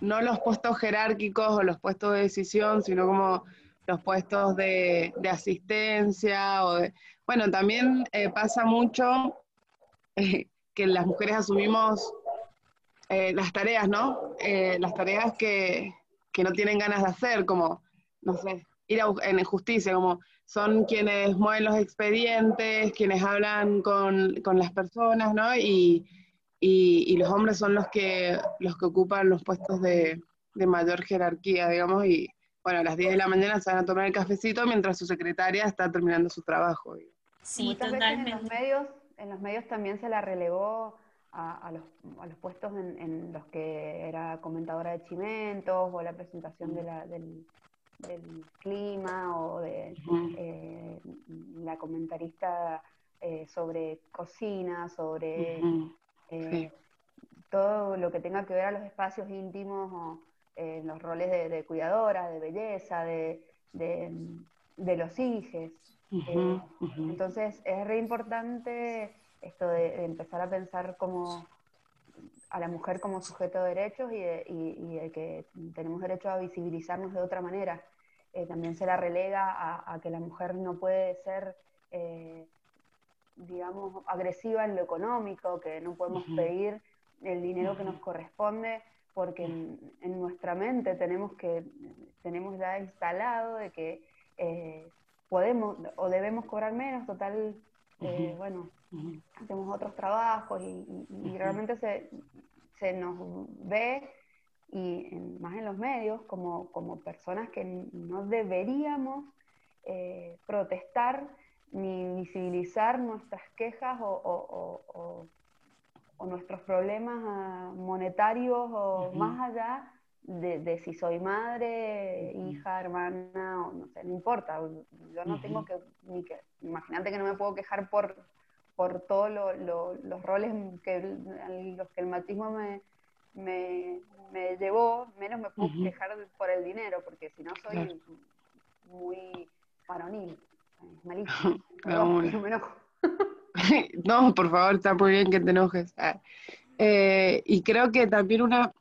no los puestos jerárquicos o los puestos de decisión, sino como los puestos de, asistencia o Bueno, también eh, pasa mucho eh, que las mujeres asumimos eh, las tareas, ¿no? las tareas que, no tienen ganas de hacer, como, no sé, ir a, en justicia, como son quienes mueven los expedientes, quienes hablan con, las personas, ¿no? Y, los hombres son los que, los que ocupan los puestos de, mayor jerarquía, digamos, y bueno, a las 10 de la mañana se van a tomar el cafecito mientras su secretaria está terminando su trabajo. Sí, totalmente. en los medios, en los medios también se la relegó a, los, a los, puestos en, los que era comentadora de chimentos o la presentación de la, del, clima o de eh, la comentarista eh, sobre cocina, sobre eh, todo lo que tenga que ver a los espacios íntimos o los roles de, cuidadora, de belleza, de, de, los hijos. entonces es re importante esto de, empezar a pensar como a la mujer como sujeto de derechos y de, que tenemos derecho a visibilizarnos de otra manera. Eh, también se la relega a, que la mujer no puede ser, eh, digamos, agresiva en lo económico, que no podemos pedir el dinero que nos corresponde, porque en, nuestra mente tenemos que tenemos ya instalado de que eh, podemos o debemos cobrar menos, total, bueno, hacemos otros trabajos y, realmente se, se, nos ve, y más en los medios, como, como personas que no deberíamos eh, protestar ni visibilizar nuestras quejas o, o, nuestros problemas ah, monetarios o más allá de, si soy madre, hija, hermana, o no sé, no importa. Yo no tengo que, ni que, imagínate que no me puedo quejar por por todos los roles que los que el machismo me, me, llevó, menos me puedo quejar por el dinero, porque si no soy muy varonil, es malísimo. no, por favor, está muy bien que te enojes. Ah, eh, y creo que también una,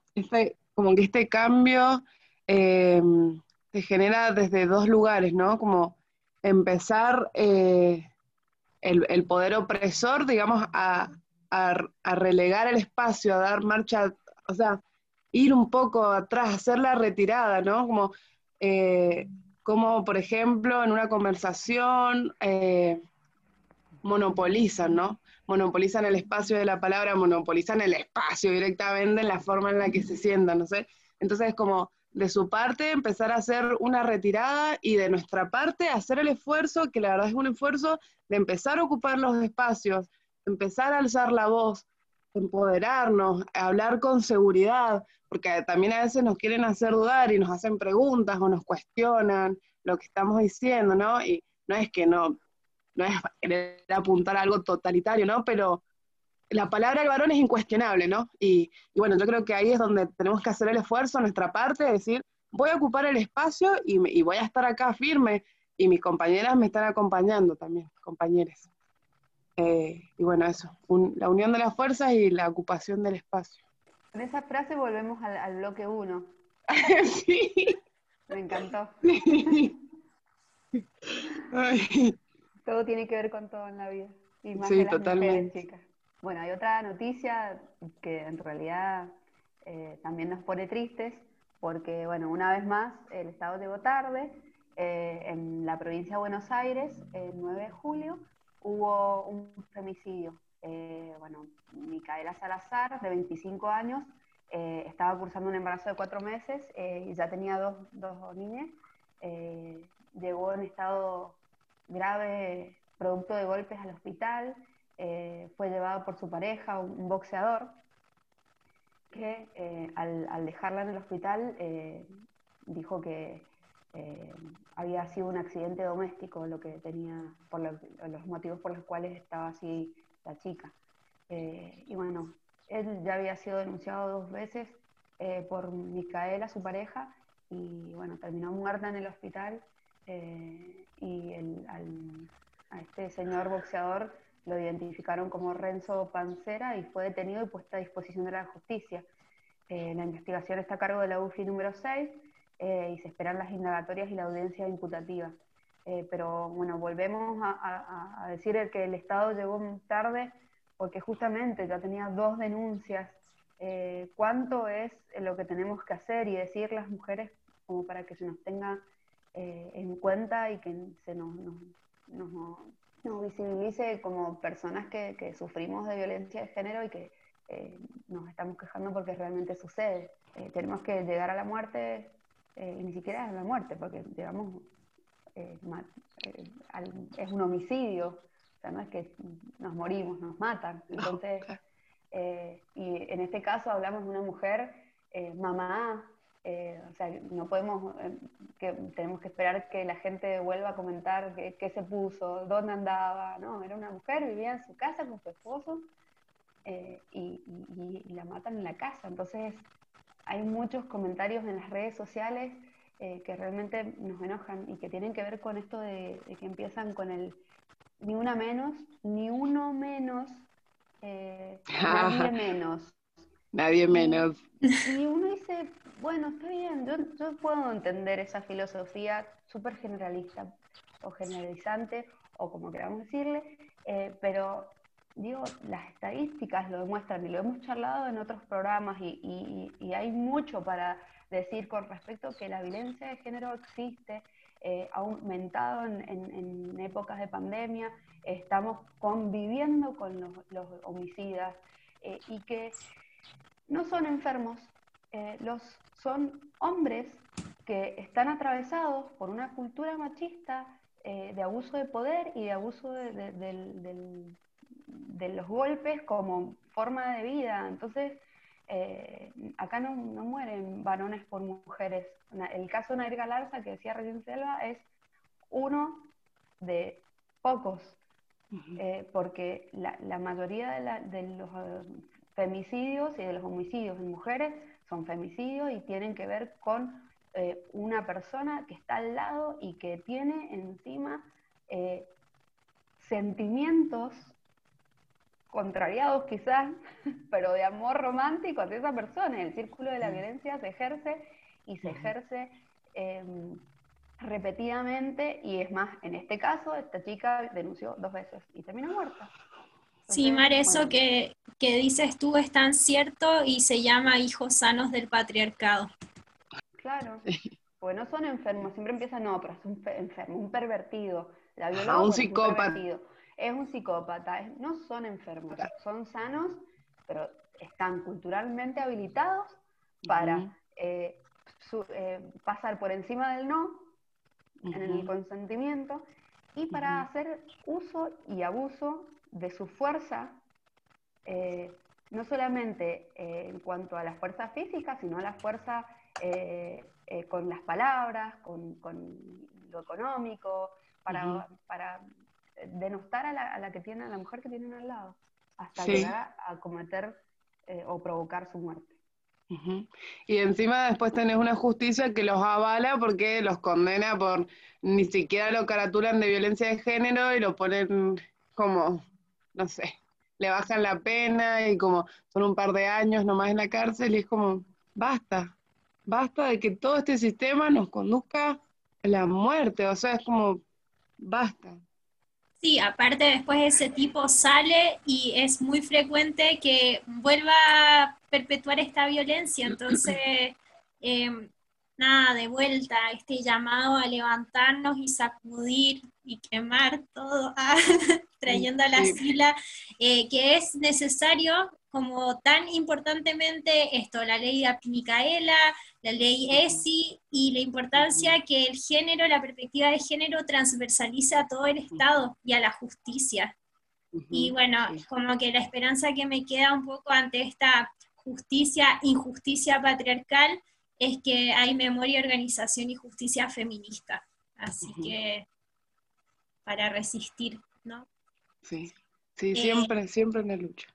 como que este cambio se genera desde dos lugares, ¿no? Como empezar eh, el, poder opresor, digamos, a, relegar el espacio, a dar marcha, o sea, ir un poco atrás, hacer la retirada, ¿no? Como, eh, como por ejemplo, en una conversación eh, monopolizan, ¿no? Monopolizan el espacio de la palabra, monopolizan el espacio directamente en la forma en la que se sientan, no sé. Entonces, es como de su parte empezar a hacer una retirada y de nuestra parte hacer el esfuerzo, que la verdad es un esfuerzo de empezar a ocupar los espacios, empezar a alzar la voz, empoderarnos, hablar con seguridad, porque también a veces nos quieren hacer dudar y nos hacen preguntas o nos cuestionan lo que estamos diciendo, ¿no? Y no es que no, no es querer apuntar a algo totalitario, ¿no? Pero la palabra del varón es incuestionable, ¿no? Y, bueno, yo creo que ahí es donde tenemos que hacer el esfuerzo, nuestra parte, de decir, voy a ocupar el espacio y, voy a estar acá firme, y mis compañeras me están acompañando también, compañeros. Eh, y bueno, eso, la unión de las fuerzas y la ocupación del espacio. En esa frase volvemos al, bloque 1. sí. Me encantó. Todo tiene que ver con todo en la vida. Y más sí, totalmente. chicas. Bueno, hay otra noticia que en realidad eh, también nos pone tristes, porque, bueno, una vez más, el Estado llegó tarde. Eh, en la provincia de Buenos Aires, el 9 de julio, hubo un femicidio. Eh, bueno, Micaela Salazar, de 25 años, estaba cursando un embarazo de cuatro meses y ya tenía dos, dos niñas. llegó en estado grave, producto de golpes al hospital. Eh, fue llevado por su pareja, un, boxeador, que eh, al, dejarla en el hospital eh, dijo que había sido un accidente doméstico lo que tenía, por los motivos por los cuales estaba así la chica. y bueno, él ya había sido denunciado dos veces por Micaela, su pareja, y bueno, terminó muerta en el hospital. Y a este señor boxeador lo identificaron como Renzo Pancera y fue detenido y puesto a disposición de la justicia. Eh, la investigación está a cargo de la UFI número 6 eh, y se esperan las indagatorias y la audiencia imputativa. Eh, pero bueno, volvemos a, decir que el Estado llegó tarde porque justamente ya tenía dos denuncias. ¿Cuánto es lo que tenemos que hacer y decir las mujeres como para que se nos tenga eh, en cuenta y que se nos, nos, visibilice como personas que, sufrimos de violencia de género y que eh, nos estamos quejando porque realmente sucede. Eh, tenemos que llegar a la muerte, y ni siquiera a la muerte, porque digamos, es un homicidio, o sea, no es que nos morimos, nos matan. Entonces, y en este caso hablamos de una mujer, mamá, eh, o sea, no podemos, eh, que tenemos que esperar que la gente vuelva a comentar qué, se puso, dónde andaba, no, era una mujer, vivía en su casa con su esposo eh, y, la matan en la casa. Entonces, hay muchos comentarios en las redes sociales que realmente nos enojan y que tienen que ver con esto de, que empiezan con el ni una menos, ni uno menos, nadie menos. Nadie menos. Y uno dice, bueno, está bien, yo, puedo entender esa filosofía súper generalista o generalizante, o como queramos decirle, eh, pero digo, las estadísticas lo demuestran y lo hemos charlado en otros programas y, hay mucho para decir con respecto a que la violencia de género existe, eh, ha aumentado en, épocas de pandemia, estamos conviviendo con los, homicidas eh, y que no son enfermos, eh, los, son hombres que están atravesados por una cultura machista eh, de abuso de poder y de abuso de, los golpes como forma de vida. Entonces, eh, acá no, mueren varones por mujeres. El caso de Nair Galarza, que decía recién Selva, es uno de pocos, porque la, mayoría de, los femicidios y de los homicidios en mujeres son femicidios y tienen que ver con eh, una persona que está al lado y que tiene encima eh, sentimientos contrariados quizás, pero de amor romántico hacia esa persona. El círculo de la violencia se ejerce y se ejerce em, repetidamente y es más, en este caso, esta chica denunció dos veces y terminó muerta sí, Mar, eso que, dices tú es tan cierto y se llama hijos sanos del patriarcado. Claro, porque no son enfermos, siempre empiezan, no, pero es un enfermo, un pervertido. La un psicópata. Es un psicópata, no son enfermos, son sanos, pero están culturalmente habilitados para eh, eh, pasar por encima del no en el consentimiento y para hacer uso y abuso de su fuerza, eh, no solamente eh, en cuanto a la fuerza física, sino a la fuerza eh, con las palabras, con, lo económico, para, para denostar a la, que tiene, a la mujer que tienen al lado, hasta llegar a cometer o provocar su muerte. Y encima después tenés una justicia que los avala porque los condena por ni siquiera lo caratulan de violencia de género y lo ponen como no sé, le bajan la pena y como son un par de años nomás en la cárcel y es como, basta, basta de que todo este sistema nos conduzca a la muerte, o sea, es como, basta. Sí, aparte después ese tipo sale y es muy frecuente que vuelva a perpetuar esta violencia, entonces, em, nada, de vuelta, este llamado a levantarnos y sacudir y quemar todo, ah, trayendo a la fila, eh, que es necesario como tan importantemente esto, la ley de Micaela, la ley ESI y la importancia que el género, la perspectiva de género transversaliza a todo el Estado y a la justicia. Y bueno, como que la esperanza que me queda un poco ante esta justicia, injusticia patriarcal, es que hay memoria, organización y justicia feminista. Así que para resistir, ¿no? Sí, sí, eh, siempre, siempre en la lucha.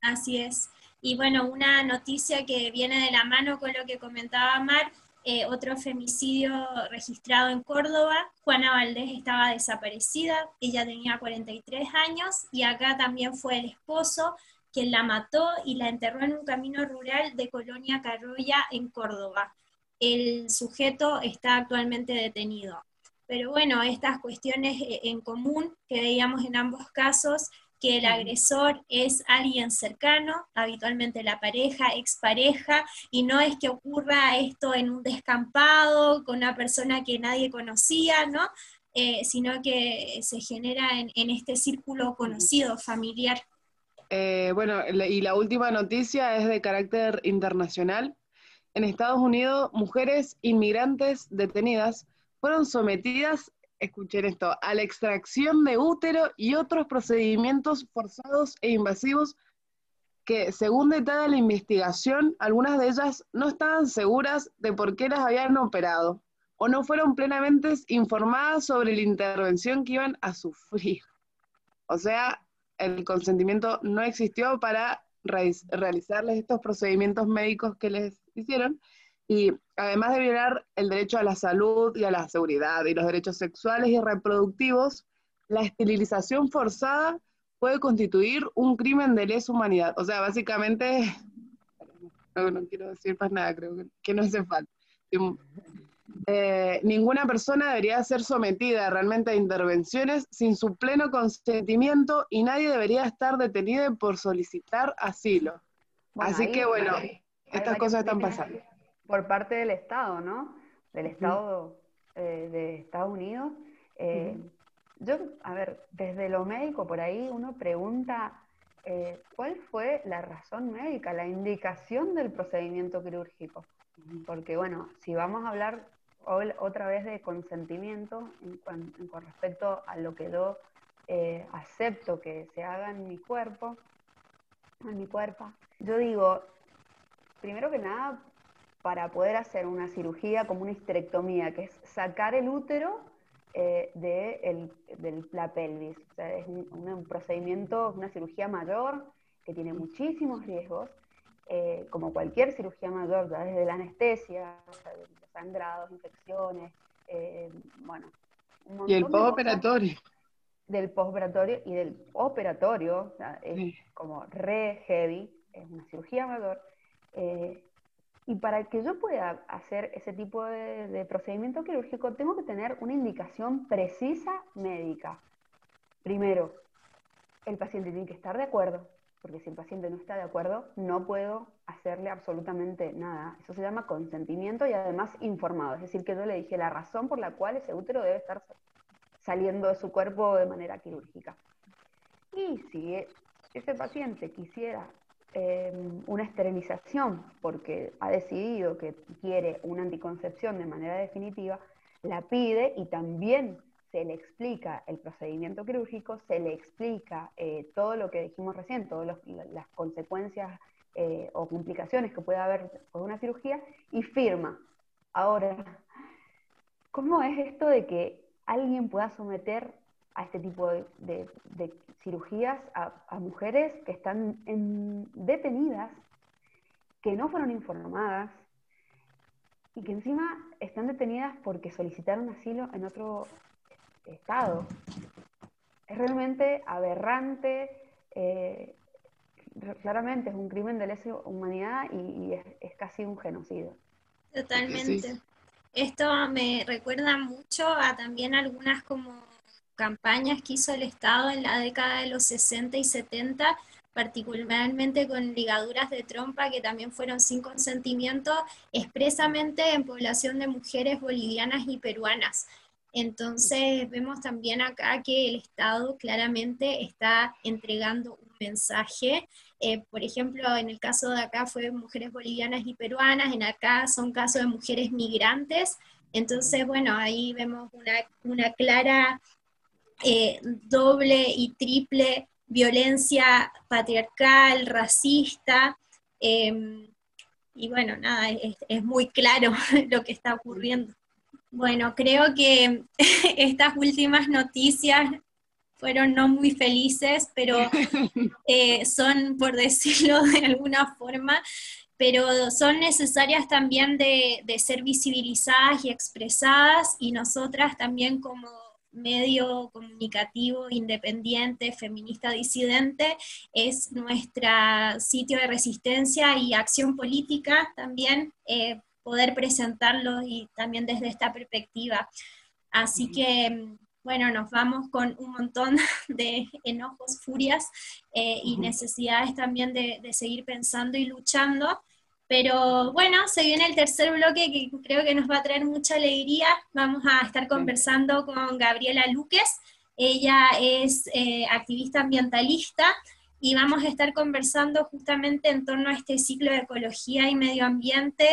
Así es. Y bueno, una noticia que viene de la mano con lo que comentaba Mar, eh, otro femicidio registrado en Córdoba. Juana Valdés estaba desaparecida, ella tenía 43 años y acá también fue el esposo quien la mató y la enterró en un camino rural de Colonia Carroya en Córdoba. El sujeto está actualmente detenido. Pero bueno, estas cuestiones eh, en común que veíamos en ambos casos que el agresor es alguien cercano, habitualmente la pareja, expareja, y no es que ocurra esto en un descampado con una persona que nadie conocía, ¿no? Eh, sino que se genera en, este círculo conocido, familiar. Eh, bueno, y la última noticia es de carácter internacional. En Estados Unidos, mujeres inmigrantes detenidas fueron sometidas, escuchen esto, a la extracción de útero y otros procedimientos forzados e invasivos que, según detalla la investigación, algunas de ellas no estaban seguras de por qué las habían operado o no fueron plenamente informadas sobre la intervención que iban a sufrir. O sea, el consentimiento no existió para realizarles estos procedimientos médicos que les hicieron y además de violar el derecho a la salud y a la seguridad y los derechos sexuales y reproductivos, la esterilización forzada puede constituir un crimen de lesa humanidad. O sea, básicamente, no, quiero decir más nada, creo que, no hace falta. Eh, ninguna persona debería ser sometida realmente a intervenciones sin su pleno consentimiento y nadie debería estar detenido por solicitar asilo. Así que bueno, estas cosas están pasando. Por parte del Estado, ¿no? Del Estado eh, de Estados Unidos. Eh, yo, a ver, desde lo médico por ahí uno pregunta cuál fue la razón médica, la indicación del procedimiento quirúrgico. Porque bueno, si vamos a hablar otra vez de consentimiento con respecto a lo que yo eh, acepto que se haga en mi cuerpo, en mi cuerpo. Yo digo, primero que nada, para poder hacer una cirugía como una histerectomía, que es sacar el útero eh, de, la pelvis. es un, procedimiento, una cirugía mayor que tiene muchísimos riesgos, eh, como cualquier cirugía mayor, desde la anestesia, sangrados, infecciones, eh, bueno. y el postoperatorio. Del postoperatorio y del operatorio, es como re heavy, es una cirugía mayor. Eh, y para que yo pueda hacer ese tipo de, de, procedimiento quirúrgico, tengo que tener una indicación precisa médica. Primero, el paciente tiene que estar de acuerdo, porque si el paciente no está de acuerdo, no puedo hacerle absolutamente nada. Eso se llama consentimiento y además informado. Es decir, que yo le dije la razón por la cual ese útero debe estar saliendo de su cuerpo de manera quirúrgica. Y si e, ese paciente quisiera em, una esterilización porque ha decidido que quiere una anticoncepción de manera definitiva, la pide y también se le explica el procedimiento quirúrgico, se le explica eh, todo lo que dijimos recién, todas las consecuencias eh, o complicaciones que puede haber con una cirugía y firma. Ahora, ¿cómo es esto de que alguien pueda someter a este tipo de, cirugías a, mujeres que están detenidas, que no fueron informadas y que encima están detenidas porque solicitaron asilo en otro Estado. Es realmente aberrante, eh, claramente es un crimen de lesa humanidad y, es, casi un genocidio. Totalmente. Esto me recuerda mucho a también algunas como campañas que hizo el Estado en la década de los 60 y 70, particularmente con ligaduras de trompa que también fueron sin consentimiento, expresamente en población de mujeres bolivianas y peruanas. Entonces vemos también acá que el Estado claramente está entregando un mensaje. Eh, por ejemplo, en el caso de acá fue mujeres bolivianas y peruanas, en acá son casos de mujeres migrantes. Entonces, bueno, ahí vemos una, clara eh, doble y triple violencia patriarcal, racista. Em, y bueno, nada, es muy claro lo que está ocurriendo. Bueno, creo que estas últimas noticias fueron no muy felices, pero eh, son, por decirlo de alguna forma, pero son necesarias también de, ser visibilizadas y expresadas y nosotras también como medio comunicativo independiente, feminista disidente, es nuestro sitio de resistencia y acción política también eh, poder presentarlo y también desde esta perspectiva. Así que bueno, nos vamos con un montón de enojos, furias eh, y necesidades también de, seguir pensando y luchando. Pero bueno, se viene el tercer bloque que creo que nos va a traer mucha alegría. Vamos a estar conversando con Gabriela Luques. Ella es eh, activista ambientalista y vamos a estar conversando justamente en torno a este ciclo de ecología y medio ambiente,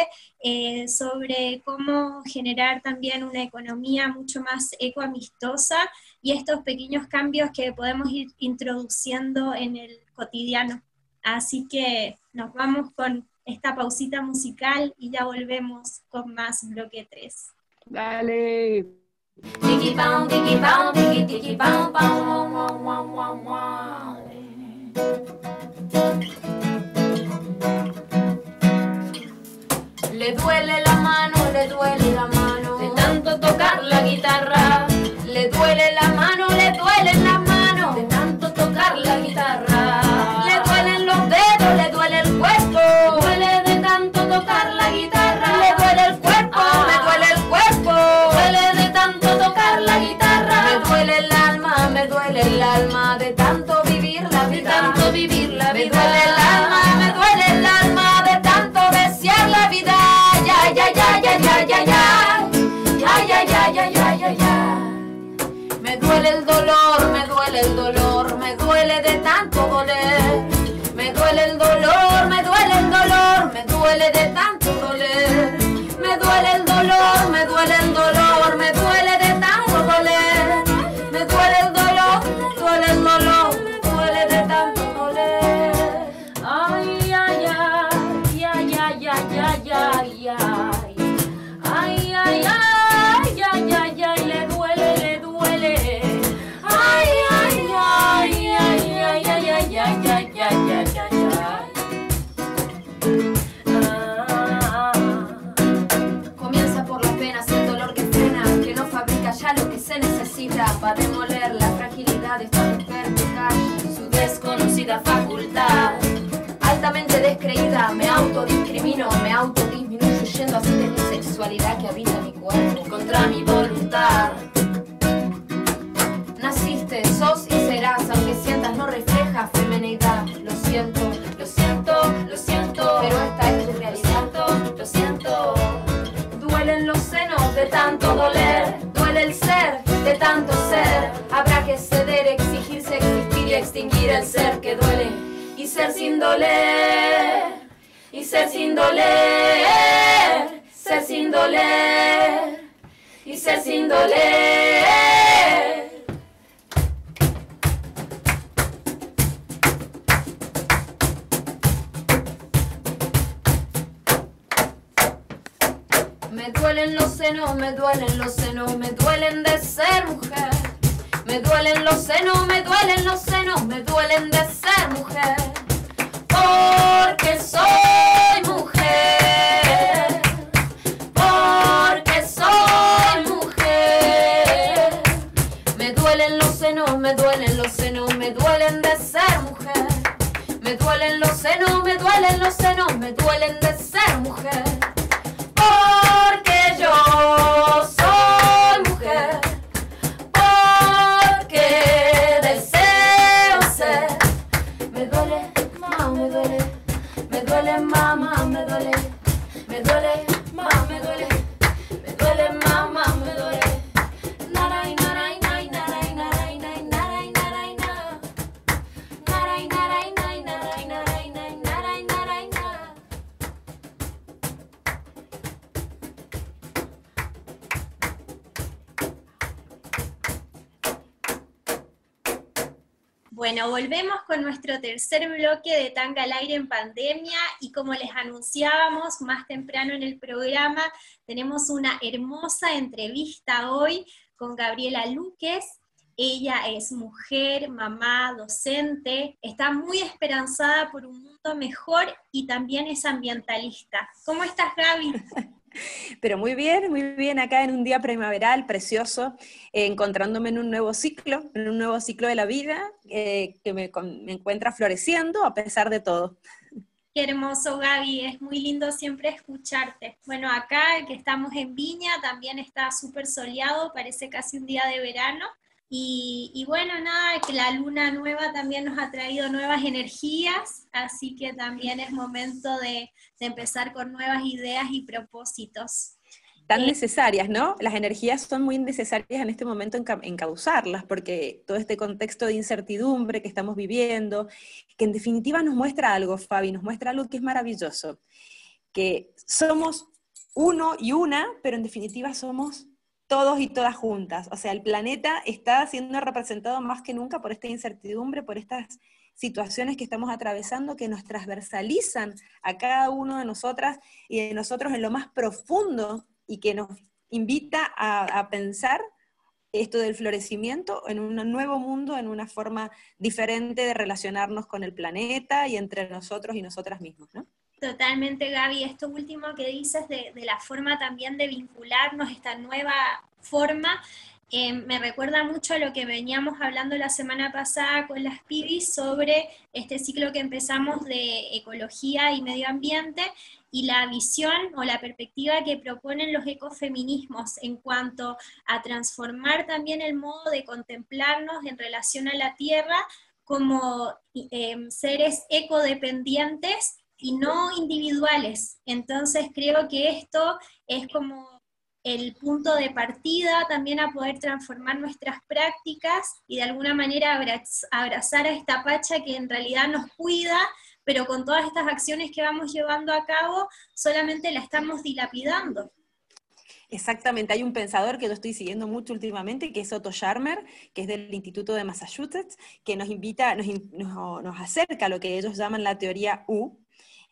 eh, sobre cómo generar también una economía mucho más ecoamistosa y estos pequeños cambios que podemos ir introduciendo en el cotidiano. Así que nos vamos con esta pausita musical y ya volvemos con más bloque 3. Dale. Le duele la mano, le duele la mano de tanto Altamente descreída, me autodiscrimino, me autodisminuyo yendo así de mi sexualidad que habita mi cuerpo contra mi voluntad. Naciste, sos y serás, aunque sientas no refleja femenidad. Lo siento, ser sin doler, y ser sin doler, ser sin doler, y ser sin doler. Me duelen los senos, me duelen los senos, me duelen de ser mujer. Me duelen los senos, me duelen los senos, me duelen de ser mujer. Duelen los senos, me duelen los senos, me duelen Bueno, volvemos con nuestro tercer bloque de Tanga al Aire en Pandemia y como les anunciábamos más temprano en el programa, tenemos una hermosa entrevista hoy con Gabriela Luques. Ella es mujer, mamá, docente, está muy esperanzada por un mundo mejor y también es ambientalista. ¿Cómo estás, Gaby? Pero muy bien, muy bien, acá en un día primaveral precioso, eh, encontrándome en un nuevo ciclo, en un nuevo ciclo de la vida, eh, que me, me encuentra floreciendo a pesar de todo. Qué hermoso, Gaby. Es muy lindo siempre escucharte. Bueno, acá que estamos en Viña también está súper soleado, parece casi un día de verano. Y, bueno, nada, que la luna nueva también nos ha traído nuevas energías, así que también es momento de, empezar con nuevas ideas y propósitos. Tan eh, necesarias, ¿no? Las energías son muy necesarias en este momento en encauzarlas, porque todo este contexto de incertidumbre que estamos viviendo, que en definitiva nos muestra algo, Fabi, nos muestra algo que es maravilloso, que somos uno y una, pero en definitiva somos todos y todas juntas. O sea, el planeta está siendo representado más que nunca por esta incertidumbre, por estas situaciones que estamos atravesando que nos transversalizan a cada uno de nosotras y de nosotros en lo más profundo y que nos invita a, pensar esto del florecimiento en un nuevo mundo, en una forma diferente de relacionarnos con el planeta y entre nosotros y nosotras mismas. Totalmente, Gaby. Esto último que dices de, la forma también de vincularnos, esta nueva forma, eh, me recuerda mucho a lo que veníamos hablando la semana pasada con las pibis sobre este ciclo que empezamos de ecología y medio ambiente y la visión o la perspectiva que proponen los ecofeminismos en cuanto a transformar también el modo de contemplarnos en relación a la tierra como eh, seres ecodependientes y no individuales. Entonces creo que esto es como el punto de partida también a poder transformar nuestras prácticas y de alguna manera abrazar a esta pacha que en realidad nos cuida, pero con todas estas acciones que vamos llevando a cabo solamente la estamos dilapidando. Exactamente, hay un pensador que lo estoy siguiendo mucho últimamente, que es Otto Scharmer, que es del Instituto de Massachusetts, que nos invita, nos, nos acerca a lo que ellos llaman la teoría U,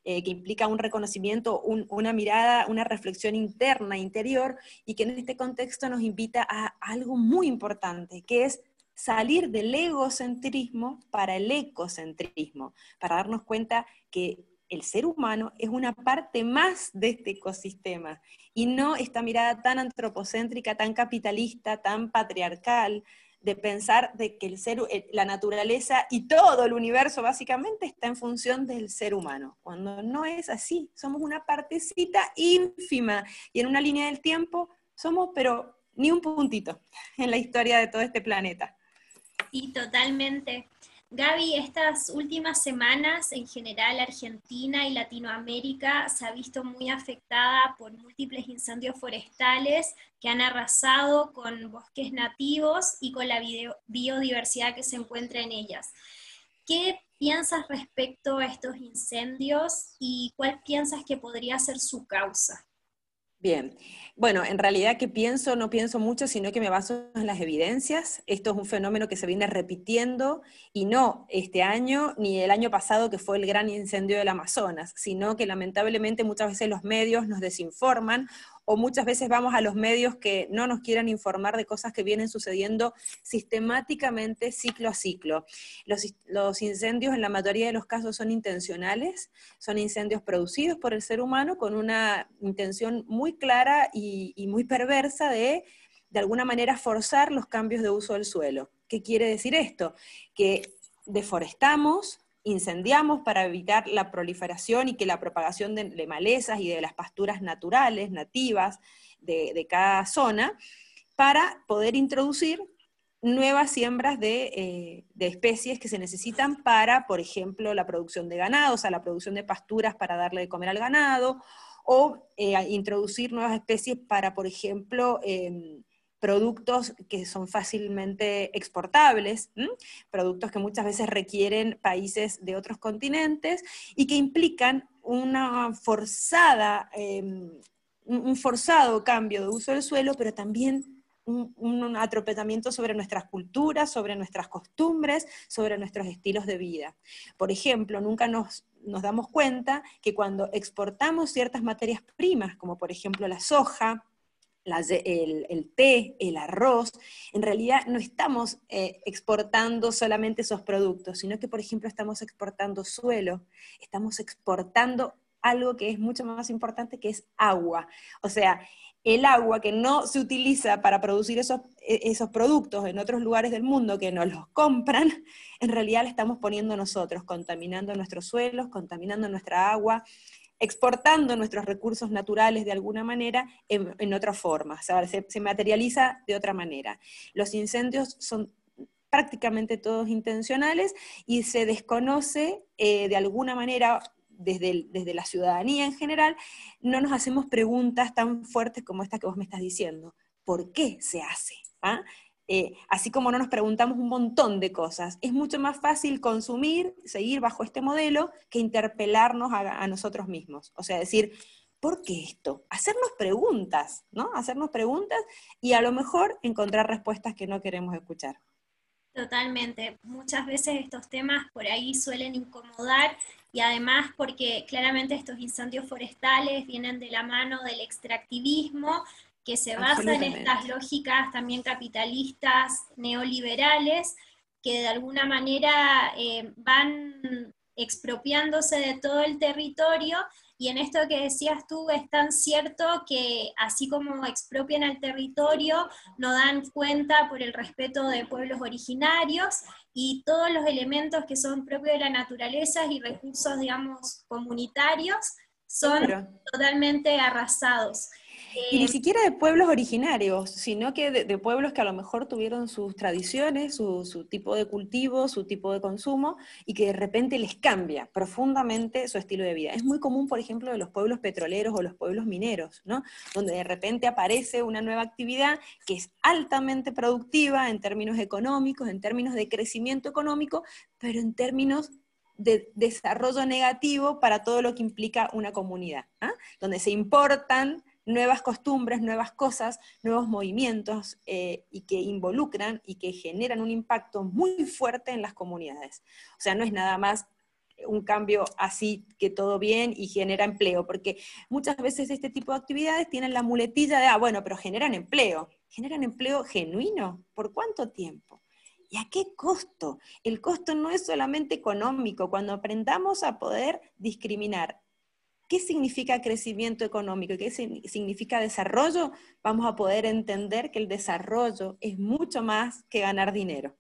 eh, que implica un reconocimiento, una mirada, una reflexión interna, interior, y que en este contexto nos invita a algo muy importante, que es salir del egocentrismo para el ecocentrismo, para darnos cuenta que el ser humano es una parte más de este ecosistema y no esta mirada tan antropocéntrica, tan capitalista, tan patriarcal, de pensar de que el ser, eh, la naturaleza y todo el universo básicamente está en función del ser humano, cuando no es así, somos una partecita ínfima y en una línea del tiempo somos, pero ni un puntito en la historia de todo este planeta. Y totalmente. Gaby, estas últimas semanas, en general, Argentina y Latinoamérica se ha visto muy afectada por múltiples incendios forestales que han arrasado con bosques nativos y con la biodiversidad que se encuentra en ellas. ¿Qué piensas respecto a estos incendios y cuál piensas que podría ser su causa? Bien, bueno, en realidad que pienso, no pienso mucho, sino que me baso en las evidencias. Esto es un fenómeno que se viene repitiendo y no este año ni el año pasado que fue el gran incendio del Amazonas, sino que lamentablemente muchas veces los medios nos desinforman o muchas veces vamos a los medios que no nos quieran informar de cosas que vienen sucediendo sistemáticamente ciclo a ciclo. Los, incendios en la mayoría de los casos son intencionales, son incendios producidos por el ser humano con una intención muy clara y, y muy perversa de de alguna manera forzar los cambios de uso del suelo. ¿Qué quiere decir esto? Que deforestamos, incendiamos para evitar la proliferación y que la propagación de, malezas y de las pasturas naturales, nativas de, cada zona, para poder introducir nuevas siembras eh, de, especies que se necesitan para, por ejemplo, la producción de ganado, o sea, la producción de pasturas para darle de comer al ganado, o eh, introducir nuevas especies para, por ejemplo, em, productos que son fácilmente exportables, productos que muchas veces requieren países de otros continentes y que implican una forzada, em, un forzado cambio de uso del suelo, pero también un, atropellamiento sobre nuestras culturas, sobre nuestras costumbres, sobre nuestros estilos de vida. Por ejemplo, nunca nos, nos damos cuenta que cuando exportamos ciertas materias primas, como por ejemplo la soja, el, té, el arroz, en realidad no estamos eh, exportando solamente esos productos, sino que, por ejemplo, estamos exportando suelo, estamos exportando algo que es mucho más importante, que es agua. O sea, el agua que no se utiliza para producir esos, e, esos productos en otros lugares del mundo que nos los compran, en realidad la estamos poniendo nosotros, contaminando nuestros suelos, contaminando nuestra agua, exportando nuestros recursos naturales de alguna manera en, otra forma, se, materializa de otra manera. Los incendios son prácticamente todos intencionales y se desconoce eh, de alguna manera desde, desde la ciudadanía en general, no nos hacemos preguntas tan fuertes como esta que vos me estás diciendo. ¿Por qué se hace? ¿Ah? Eh, así como no nos preguntamos un montón de cosas, es mucho más fácil consumir, seguir bajo este modelo, que interpelarnos a, nosotros mismos. O sea, decir, ¿por qué esto? Hacernos preguntas, ¿no? Hacernos preguntas y a lo mejor encontrar respuestas que no queremos escuchar. Totalmente. Muchas veces estos temas por ahí suelen incomodar y además porque claramente estos incendios forestales vienen de la mano del extractivismo que se basa en estas lógicas también capitalistas, neoliberales, que de alguna manera eh, van expropiándose de todo el territorio y en esto que decías tú es tan cierto que así como expropian el territorio, no dan cuenta por el respeto de pueblos originarios y todos los elementos que son propios de la naturaleza y recursos, digamos, comunitarios son totalmente arrasados. Y ni siquiera de pueblos originarios, sino que de, pueblos que a lo mejor tuvieron sus tradiciones, su, tipo de cultivo, su tipo de consumo, y que de repente les cambia profundamente su estilo de vida. Es muy común, por ejemplo, de los pueblos petroleros o los pueblos mineros, ¿no? Donde de repente aparece una nueva actividad que es altamente productiva en términos económicos, en términos de crecimiento económico, pero en términos de desarrollo negativo para todo lo que implica una comunidad, ¿ah? donde se importan nuevas costumbres, nuevas cosas, nuevos movimientos eh, y que involucran y que generan un impacto muy fuerte en las comunidades. O sea, no es nada más un cambio así que todo bien y genera empleo, porque muchas veces este tipo de actividades tienen la muletilla de, ah, bueno, pero generan empleo. ¿Generan empleo genuino? ¿Por cuánto tiempo? ¿Y a qué costo? El costo no es solamente económico. Cuando aprendamos a poder discriminar qué significa crecimiento económico y qué significa desarrollo, vamos a poder entender que el desarrollo es mucho más que ganar dinero.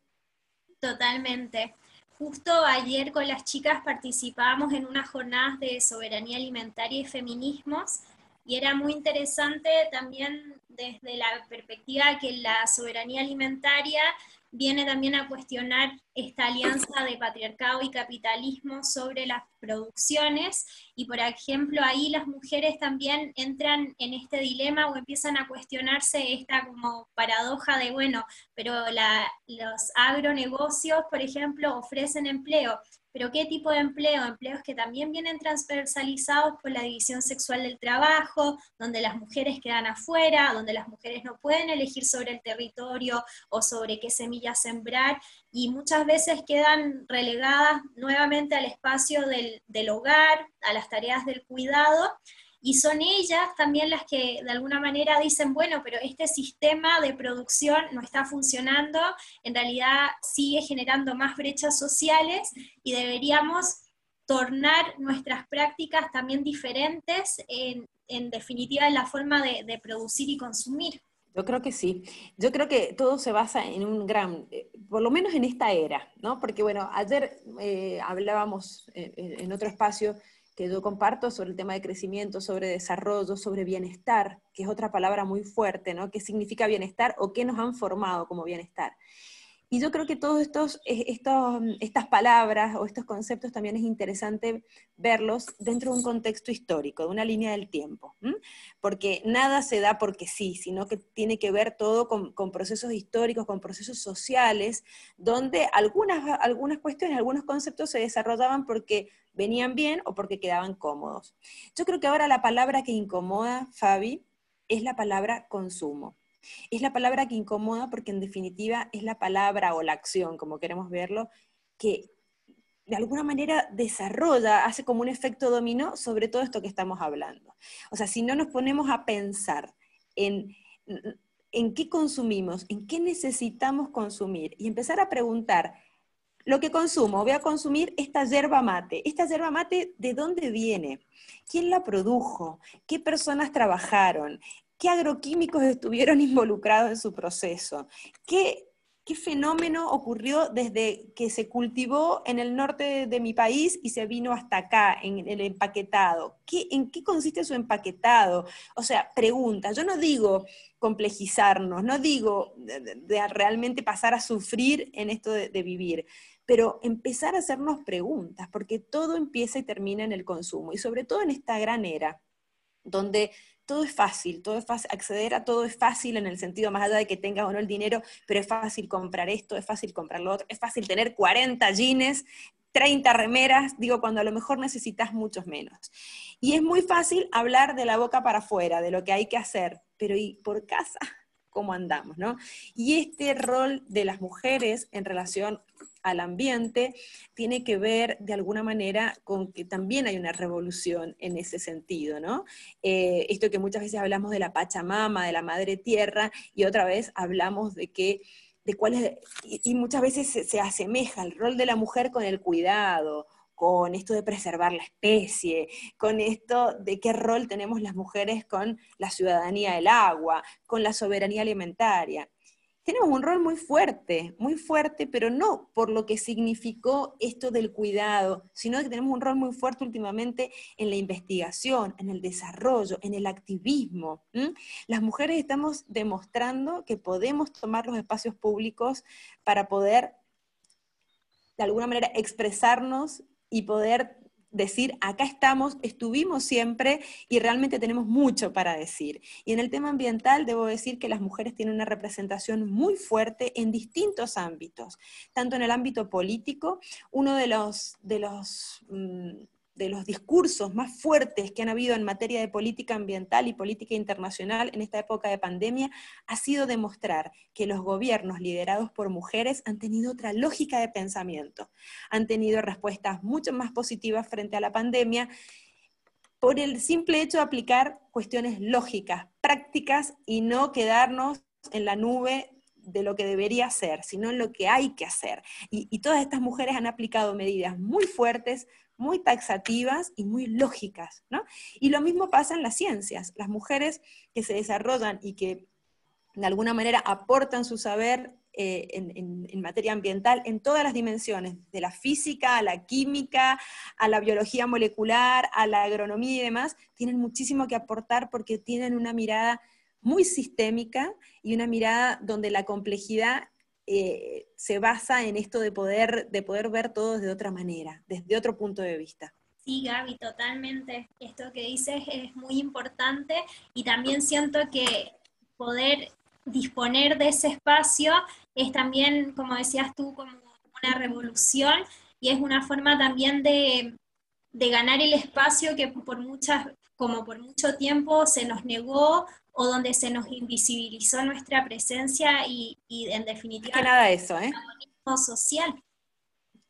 Totalmente. Justo ayer con las chicas participábamos en unas jornadas de soberanía alimentaria y feminismos y era muy interesante también desde la perspectiva que la soberanía alimentaria viene también a cuestionar esta alianza de patriarcado y capitalismo sobre las producciones. Y por ejemplo ahí las mujeres también entran en este dilema o empiezan a cuestionarse esta como paradoja de bueno, pero los agronegocios por ejemplo ofrecen empleo, pero ¿qué tipo de empleo? Empleos que también vienen transversalizados por la división sexual del trabajo, donde las mujeres quedan afuera, donde las mujeres no pueden elegir sobre el territorio o sobre qué semillas sembrar, y muchas veces quedan relegadas nuevamente al espacio del, del hogar, a las tareas del cuidado, y son ellas también las que de alguna manera dicen, bueno, pero este sistema de producción no está funcionando, en realidad sigue generando más brechas sociales y deberíamos tornar nuestras prácticas también diferentes, en, definitiva, en la forma de, producir y consumir. Yo creo que sí. Yo creo que todo se basa en un gran, eh, por lo menos en esta era, ¿no? Porque bueno, ayer eh, hablábamos eh, en otro espacio que yo comparto sobre el tema de crecimiento, sobre desarrollo, sobre bienestar, que es otra palabra muy fuerte, ¿no? ¿Qué significa bienestar o qué nos han formado como bienestar? Y yo creo que todas estos, estos, estas palabras o estos conceptos también es interesante verlos dentro de un contexto histórico, de una línea del tiempo, porque nada se da porque sí, sino que tiene que ver todo con, con procesos históricos, con procesos sociales, donde algunas, algunas cuestiones, algunos conceptos se desarrollaban porque venían bien o porque quedaban cómodos. Yo creo que ahora la palabra que incomoda, Fabi, es la palabra consumo. Es la palabra que incomoda porque en definitiva es la palabra o la acción, como queremos verlo, que de alguna manera desarrolla, hace como un efecto dominó sobre todo esto que estamos hablando. O sea, si no nos ponemos a pensar en, en qué consumimos, en qué necesitamos consumir y empezar a preguntar lo que consumo, voy a consumir esta yerba mate. ¿Esta yerba mate de dónde viene? ¿Quién la produjo? ¿Qué personas trabajaron? ¿Qué agroquímicos estuvieron involucrados en su proceso? ¿Qué ¿Qué fenómeno ocurrió desde que se cultivó en el norte de, mi país y se vino hasta acá, en el empaquetado? ¿Qué, ¿En qué consiste su empaquetado? O sea, pregunta. Yo no digo complejizarnos, no digo de, realmente pasar a sufrir en esto de vivir, pero empezar a hacernos preguntas, porque todo empieza y termina en el consumo, y sobre todo en esta gran era, donde todo es fácil, todo es fácil, acceder a todo es fácil en el sentido más allá de que tengas o no el dinero, pero es fácil comprar esto, es fácil comprar lo otro, es fácil tener 40 jeans, 30 remeras, digo, cuando a lo mejor necesitas muchos menos. Y es muy fácil hablar de la boca para afuera, de lo que hay que hacer, pero ¿y por casa? ¿Cómo andamos? ¿no? Y este rol de las mujeres en relación al ambiente, tiene que ver de alguna manera con que también hay una revolución en ese sentido, ¿no? Eh, esto que muchas veces hablamos de la Pachamama, de la Madre Tierra, y otra vez hablamos de que de cuál es, y, muchas veces se, asemeja el rol de la mujer con el cuidado, con esto de preservar la especie, con esto de qué rol tenemos las mujeres con la ciudadanía del agua, con la soberanía alimentaria tenemos un rol muy fuerte, muy fuerte, pero no por lo que significó esto del cuidado, sino que tenemos un rol muy fuerte últimamente en la investigación, en el desarrollo, en el activismo. Las mujeres estamos demostrando que podemos tomar los espacios públicos para poder, de alguna manera, expresarnos y poder decir, acá estamos, estuvimos siempre y realmente tenemos mucho para decir. Y en el tema ambiental debo decir que las mujeres tienen una representación muy fuerte en distintos ámbitos, tanto en el ámbito político, uno de los, de los mm, de los discursos más fuertes que han habido en materia de política ambiental y política internacional en esta época de pandemia ha sido demostrar que los gobiernos liderados por mujeres han tenido otra lógica de pensamiento, han tenido respuestas mucho más positivas frente a la pandemia por el simple hecho de aplicar cuestiones lógicas, prácticas y no quedarnos en la nube de lo que debería ser, sino en lo que hay que hacer. Y, y, todas estas mujeres han aplicado medidas muy fuertes, muy taxativas y muy lógicas, ¿no? Y lo mismo pasa en las ciencias. Las mujeres que se desarrollan y que de alguna manera aportan su saber eh, en, materia ambiental en todas las dimensiones, de la física a la química, a la biología molecular, a la agronomía y demás, tienen muchísimo que aportar porque tienen una mirada muy sistémica y una mirada donde la complejidad eh, se basa en esto de poder, de poder ver todo de otra manera, desde otro punto de vista. Sí, Gaby, totalmente. Esto que dices es muy importante y también siento que poder disponer de ese espacio es también, como decías tú, como una revolución y es una forma también de, de ganar el espacio que por muchas, como por mucho tiempo se nos negó o donde se nos invisibilizó nuestra presencia y, en definitiva... Más que nada eso, ¿eh? social.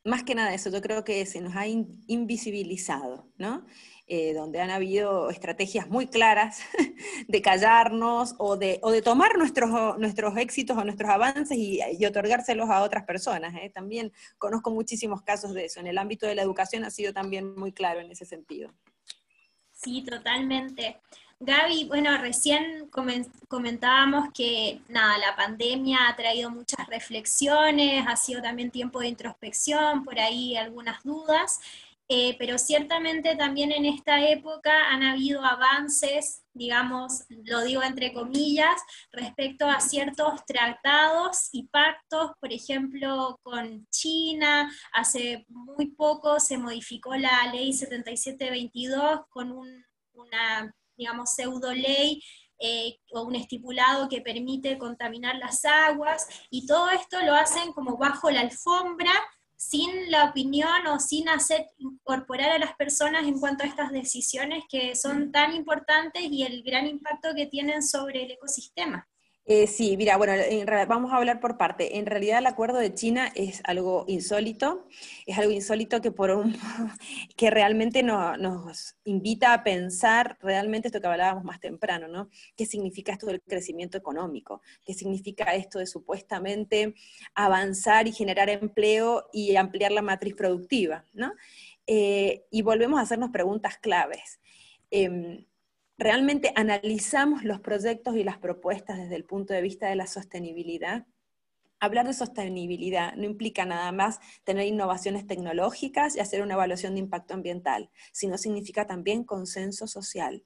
Más que nada eso, yo creo que se nos ha invisibilizado, ¿no? Eh, donde han habido estrategias muy claras de callarnos o de, o de tomar nuestros, nuestros éxitos o nuestros avances y, otorgárselos a otras personas. ¿eh? También conozco muchísimos casos de eso. En el ámbito de la educación ha sido también muy claro en ese sentido. Sí, totalmente. Gaby, bueno, recién comentábamos que nada, la pandemia ha traído muchas reflexiones, ha sido también tiempo de introspección, por ahí algunas dudas, eh, pero ciertamente también en esta época han habido avances, digamos, lo digo entre comillas, respecto a ciertos tratados y pactos, por ejemplo, con China, hace muy poco se modificó la ley 7722 con una digamos, pseudo ley eh, o un estipulado que permite contaminar las aguas, y todo esto lo hacen como bajo la alfombra, sin la opinión o sin hacer incorporar a las personas en cuanto a estas decisiones que son tan importantes y el gran impacto que tienen sobre el ecosistema. Eh, sí, mira, bueno, vamos a hablar por parte. En realidad el acuerdo de China es algo insólito, es algo insólito que, por un, que realmente nos invita a pensar realmente esto que hablábamos más temprano, ¿no? ¿Qué significa esto del crecimiento económico? ¿Qué significa esto de supuestamente avanzar y generar empleo y ampliar la matriz productiva, ¿no? Eh, y volvemos a hacernos preguntas claves. Em, realmente analizamos los proyectos y las propuestas desde el punto de vista de la sostenibilidad. Hablar de sostenibilidad no implica nada más tener innovaciones tecnológicas y hacer una evaluación de impacto ambiental, sino significa también consenso social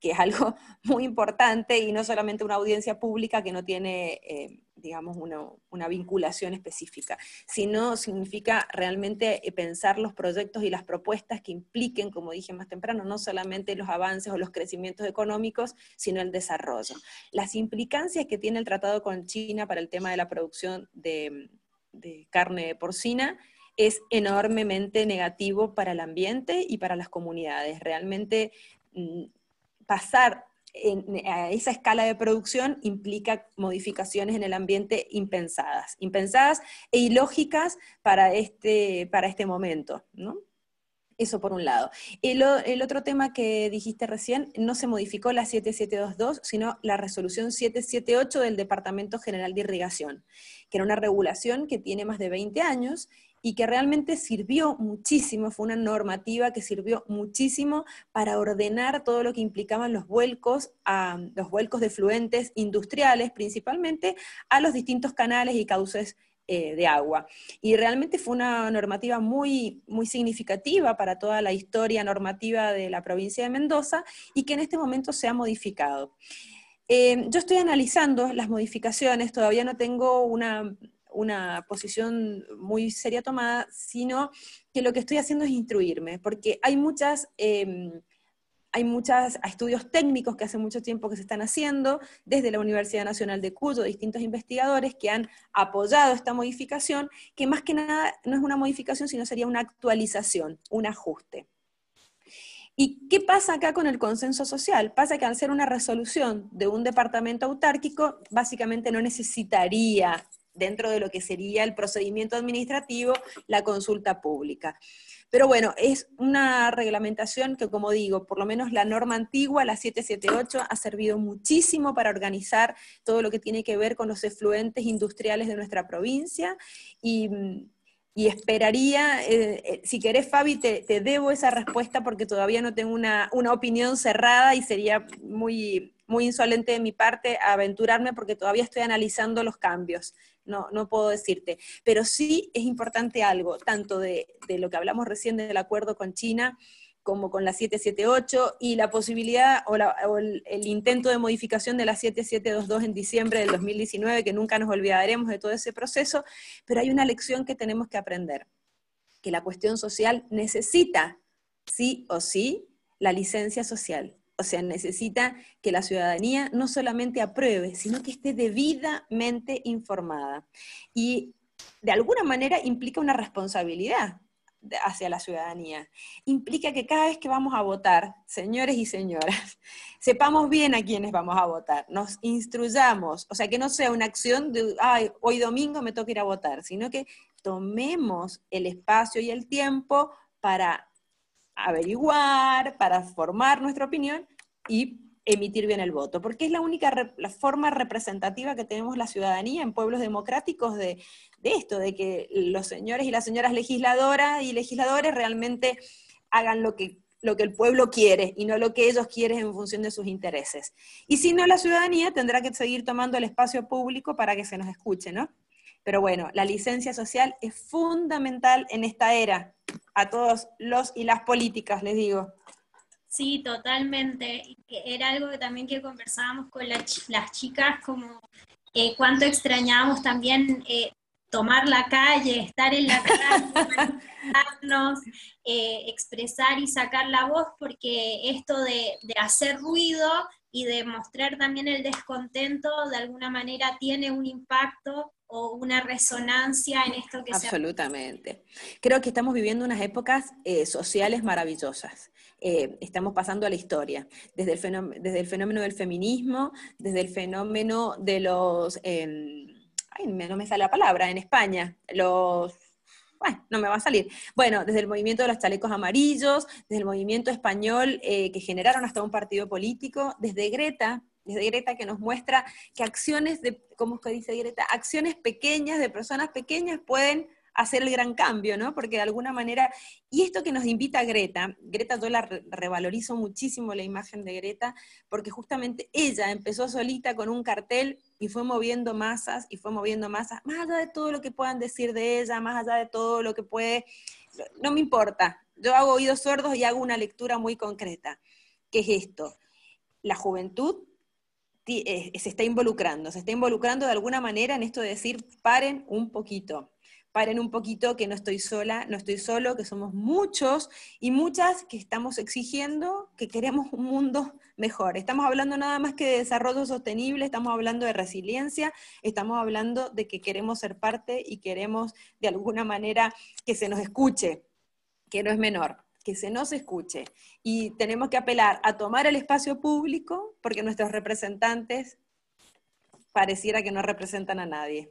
que es algo muy importante y no solamente una audiencia pública que no tiene, eh, digamos, una, vinculación específica, sino significa realmente eh, pensar los proyectos y las propuestas que impliquen, como dije más temprano, no solamente los avances o los crecimientos económicos, sino el desarrollo. Las implicancias que tiene el tratado con China para el tema de la producción de, de carne porcina, es enormemente negativo para el ambiente y para las comunidades. Realmente Mm, pasar a esa escala de producción implica modificaciones en el ambiente impensadas, impensadas e ilógicas para este, para este momento, ¿no? Eso por un lado. El, el, otro tema que dijiste recién, no se modificó la 7722, sino la resolución 778 del Departamento General de Irrigación, que era una regulación que tiene más de 20 años y que realmente sirvió muchísimo, fue una normativa que sirvió muchísimo para ordenar todo lo que implicaban los vuelcos, a, los vuelcos de fluentes industriales principalmente, a los distintos canales y cauces eh, de agua. Y realmente fue una normativa muy, muy significativa para toda la historia normativa de la provincia de Mendoza y que en este momento se ha modificado. Eh, yo estoy analizando las modificaciones, todavía no tengo una una posición muy seria tomada, sino que lo que estoy haciendo es instruirme, porque hay muchas... Em, hay muchos estudios técnicos que hace mucho tiempo que se están haciendo desde la Universidad Nacional de Cuyo, distintos investigadores que han apoyado esta modificación, que más que nada no es una modificación, sino sería una actualización, un ajuste. ¿Y qué pasa acá con el consenso social? Pasa que al ser una resolución de un departamento autárquico, básicamente no necesitaría dentro de lo que sería el procedimiento administrativo, la consulta pública. Pero bueno, es una reglamentación que, como digo, por lo menos la norma antigua, la 778, ha servido muchísimo para organizar todo lo que tiene que ver con los efluentes industriales de nuestra provincia y, esperaría, eh, eh, si querés Fabi, te, debo esa respuesta porque todavía no tengo una, una opinión cerrada y sería muy, muy insolente de mi parte aventurarme porque todavía estoy analizando los cambios no, no puedo decirte. Pero sí es importante algo, tanto de, lo que hablamos recién del acuerdo con China, como con la 778 y la posibilidad o, el, intento de modificación de la 7722 en diciembre del 2019, que nunca nos olvidaremos de todo ese proceso, pero hay una lección que tenemos que aprender, que la cuestión social necesita, sí o sí, la licencia social. O sea, necesita que la ciudadanía no solamente apruebe, sino que esté debidamente informada. Y de alguna manera implica una responsabilidad hacia la ciudadanía. Implica que cada vez que vamos a votar, señores y señoras, sepamos bien a quiénes vamos a votar, nos instruyamos, o sea, que no sea una acción de, ay, hoy domingo me toca ir a votar, sino que tomemos el espacio y el tiempo para averiguar, para formar nuestra opinión y emitir bien el voto, porque es la única la forma representativa que tenemos la ciudadanía en pueblos democráticos de, esto, de que los señores y las señoras legisladoras y legisladores realmente hagan lo que, lo que el pueblo quiere y no lo que ellos quieren en función de sus intereses. Y si no, la ciudadanía tendrá que seguir tomando el espacio público para que se nos escuche, ¿no? Pero bueno, la licencia social es fundamental en esta era, a todos los y las políticas, les digo. Sí, totalmente. Era algo que también que conversábamos con las chicas, como eh, cuánto extrañábamos también eh, tomar la calle, estar en la calle, eh, expresar y sacar la voz, porque esto de, de hacer ruido y de mostrar también el descontento de alguna manera tiene un impacto o una resonancia en esto que Absolutamente. Creo que estamos viviendo unas épocas eh, sociales maravillosas. Eh, estamos pasando a la historia, desde el, fenómeno, desde el fenómeno del feminismo, desde el fenómeno de los, em, ay, no me sale la palabra, en España, los bueno, no me va a salir. Bueno, desde el movimiento de los chalecos amarillos, desde el movimiento español eh, que generaron hasta un partido político, desde Greta, desde Greta que nos muestra que acciones de, ¿cómo es que dice Greta? Acciones pequeñas de personas pequeñas pueden hacer el gran cambio, ¿no? Porque de alguna manera, y esto que nos invita Greta, Greta yo la revalorizo muchísimo la imagen de Greta, porque justamente ella empezó solita con un cartel y fue moviendo masas y fue moviendo masas, más allá de todo lo que puedan decir de ella, más allá de todo lo que puede, no me importa, yo hago oídos sordos y hago una lectura muy concreta, que es esto, la juventud se está involucrando, se está involucrando de alguna manera en esto de decir, paren un poquito, paren un poquito que no estoy sola, no estoy solo, que somos muchos y muchas que estamos exigiendo que queremos un mundo mejor. Estamos hablando nada más que de desarrollo sostenible, estamos hablando de resiliencia, estamos hablando de que queremos ser parte y queremos de alguna manera que se nos escuche, que no es menor que se nos escuche. Y tenemos que apelar a tomar el espacio público porque nuestros representantes pareciera que no representan a nadie.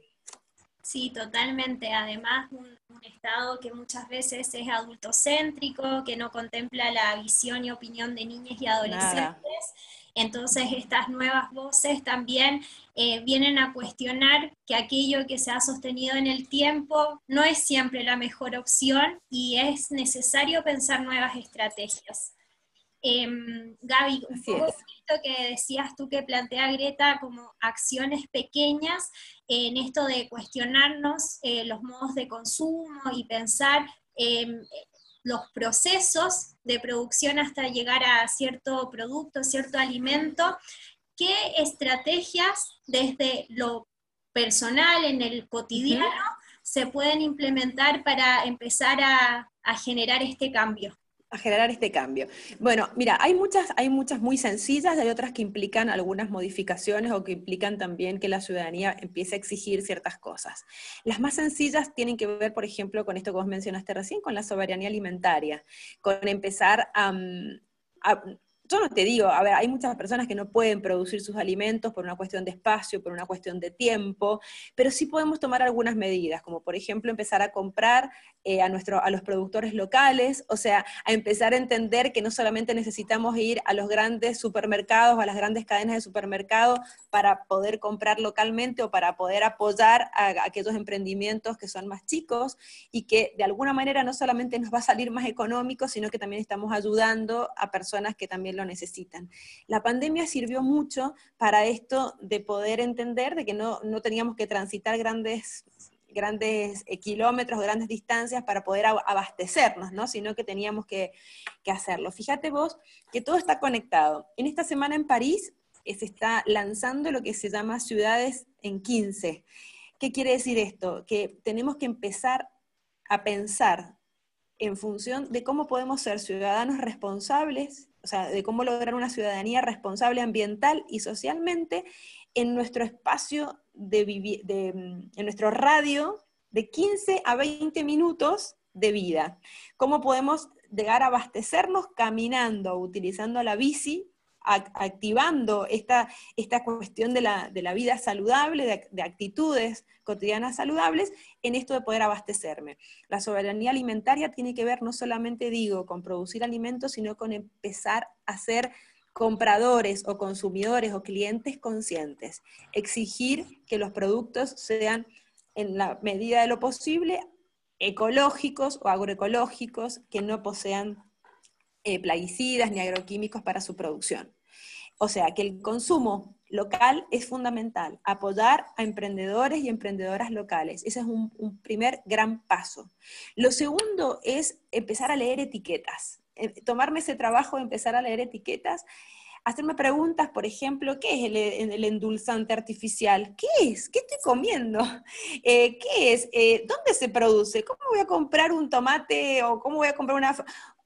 Sí, totalmente. Además, un, Estado que muchas veces es adultocéntrico, que no contempla la visión y opinión de niñas y adolescentes. Entonces, estas nuevas voces también eh, vienen a cuestionar que aquello que se ha sostenido en el tiempo no es siempre la mejor opción y es necesario pensar nuevas estrategias. Eh, Gaby, un poco esto que decías tú que plantea Greta como acciones pequeñas en esto de cuestionarnos eh, los modos de consumo y pensar em, los procesos de producción hasta llegar a cierto producto, cierto alimento, qué estrategias desde lo personal, en el cotidiano, se pueden implementar para empezar a generar este cambio a generar este cambio. Bueno, mira, hay muchas, hay muchas muy sencillas hay otras que implican algunas modificaciones o que implican también que la ciudadanía empiece a exigir ciertas cosas. Las más sencillas tienen que ver, por ejemplo, con esto que vos mencionaste recién, con la soberanía alimentaria, con empezar a, a yo no te digo, a ver, hay muchas personas que no pueden producir sus alimentos por una cuestión de espacio, por una cuestión de tiempo, pero sí podemos tomar algunas medidas, como por ejemplo empezar a comprar eh, a, nuestro, a los productores locales, o sea, a empezar a entender que no solamente necesitamos ir a los grandes supermercados, a las grandes cadenas de supermercados para poder comprar localmente o para poder apoyar a, a aquellos emprendimientos que son más chicos y que de alguna manera no solamente nos va a salir más económico, sino que también estamos ayudando a personas que también necesitan. La pandemia sirvió mucho para esto de poder entender de que no, teníamos que transitar grandes grandes eh, kilómetros, grandes distancias para poder abastecernos, ¿no? sino que teníamos que, hacerlo. Fíjate vos que todo está conectado. En esta semana en París eh, se está lanzando lo que se llama Ciudades en 15. ¿Qué quiere decir esto? Que tenemos que empezar a pensar en función de cómo podemos ser ciudadanos responsables o sea, de cómo lograr una ciudadanía responsable ambiental y socialmente en nuestro espacio de, de mm, en nuestro radio de 15 a 20 minutos de vida. ¿Cómo podemos llegar a abastecernos caminando, utilizando la bici activando esta, esta cuestión de la, vida saludable, de, actitudes cotidianas saludables, en esto de poder abastecerme. La soberanía alimentaria tiene que ver no solamente, digo, con producir alimentos, sino con empezar a ser compradores o consumidores o clientes conscientes. Exigir que los productos sean, en la medida de lo posible, ecológicos o agroecológicos, que no posean eh, plaguicidas ni agroquímicos para su producción. O sea que el consumo local es fundamental, apoyar a emprendedores y emprendedoras locales. Ese es un, primer gran paso. Lo segundo es empezar a leer etiquetas, eh, tomarme ese trabajo de empezar a leer etiquetas hacerme preguntas, por ejemplo, ¿qué es el, endulzante artificial? ¿Qué es? ¿Qué estoy comiendo? Eh, ¿Qué es? ¿Dónde se produce? ¿Cómo voy a comprar un tomate o cómo voy a comprar una,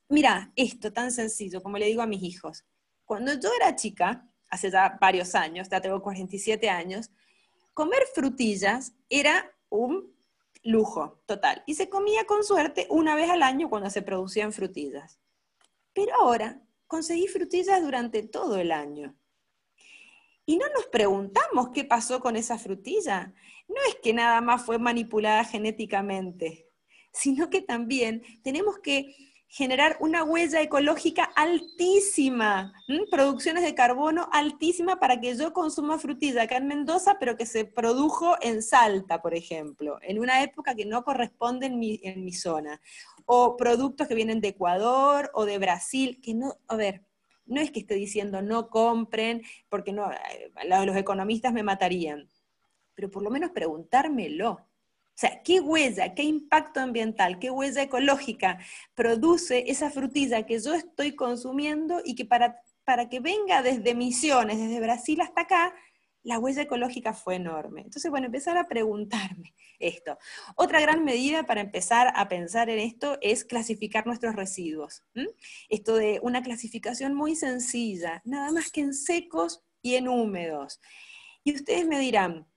Mira, esto tan sencillo, como le digo a mis hijos. Cuando yo era chica, hace ya varios años, ya tengo 47 años, comer frutillas era un lujo total. Y se comía con suerte una vez al año cuando se producían frutillas. Pero ahora conseguí frutillas durante todo el año. Y no nos preguntamos qué pasó con esa frutilla. No es que nada más fue manipulada genéticamente, sino que también tenemos que generar una huella ecológica altísima, producciones de carbono altísima para que yo consuma frutilla acá en Mendoza, pero que se produjo en Salta, por ejemplo, en una época que no corresponde en mi, zona. O productos que vienen de Ecuador o de Brasil, que no, a ver, no es que esté diciendo no compren, porque no, eh, los economistas me matarían, pero por lo menos preguntármelo. O sea, ¿qué huella, qué impacto ambiental, qué huella ecológica produce esa frutilla que yo estoy consumiendo y que para, para que venga desde Misiones, desde Brasil hasta acá, la huella ecológica fue enorme. Entonces, bueno, empezar a preguntarme esto. Otra gran medida para empezar a pensar en esto es clasificar nuestros residuos. Esto de una clasificación muy sencilla, nada más que en secos y en húmedos. Y ustedes me dirán,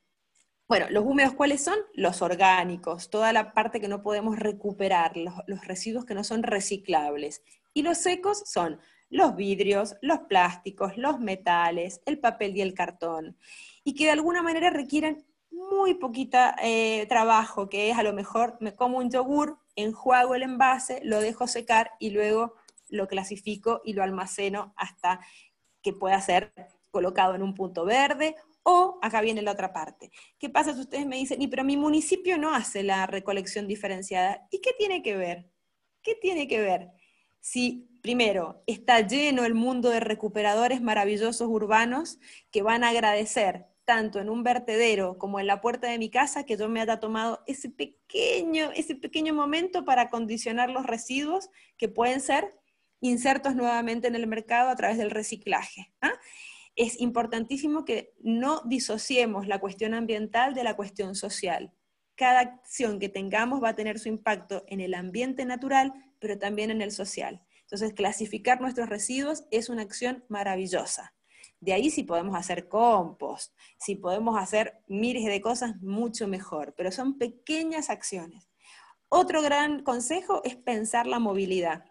bueno, los húmedos, ¿cuáles son? Los orgánicos, toda la parte que no podemos recuperar, los, residuos que no son reciclables. Y los secos son los vidrios, los plásticos, los metales, el papel y el cartón. Y que de alguna manera requieren muy poquita eh, trabajo, que es a lo mejor me como un yogur, enjuago el envase, lo dejo secar y luego lo clasifico y lo almaceno hasta que pueda ser colocado en un punto verde o acá viene la otra parte. ¿Qué pasa si ustedes me dicen, pero mi municipio no hace la recolección diferenciada? ¿Y qué tiene que ver? ¿Qué tiene que ver? Si primero está lleno el mundo de recuperadores maravillosos urbanos que van a agradecer tanto en un vertedero como en la puerta de mi casa que yo me haya tomado ese pequeño, ese pequeño momento para condicionar los residuos que pueden ser insertos nuevamente en el mercado a través del reciclaje. ¿ah? Es importantísimo que no disociemos la cuestión ambiental de la cuestión social. Cada acción que tengamos va a tener su impacto en el ambiente natural, pero también en el social. Entonces, clasificar nuestros residuos es una acción maravillosa. De ahí si podemos hacer compost, si podemos hacer miles de cosas, mucho mejor, pero son pequeñas acciones. Otro gran consejo es pensar la movilidad,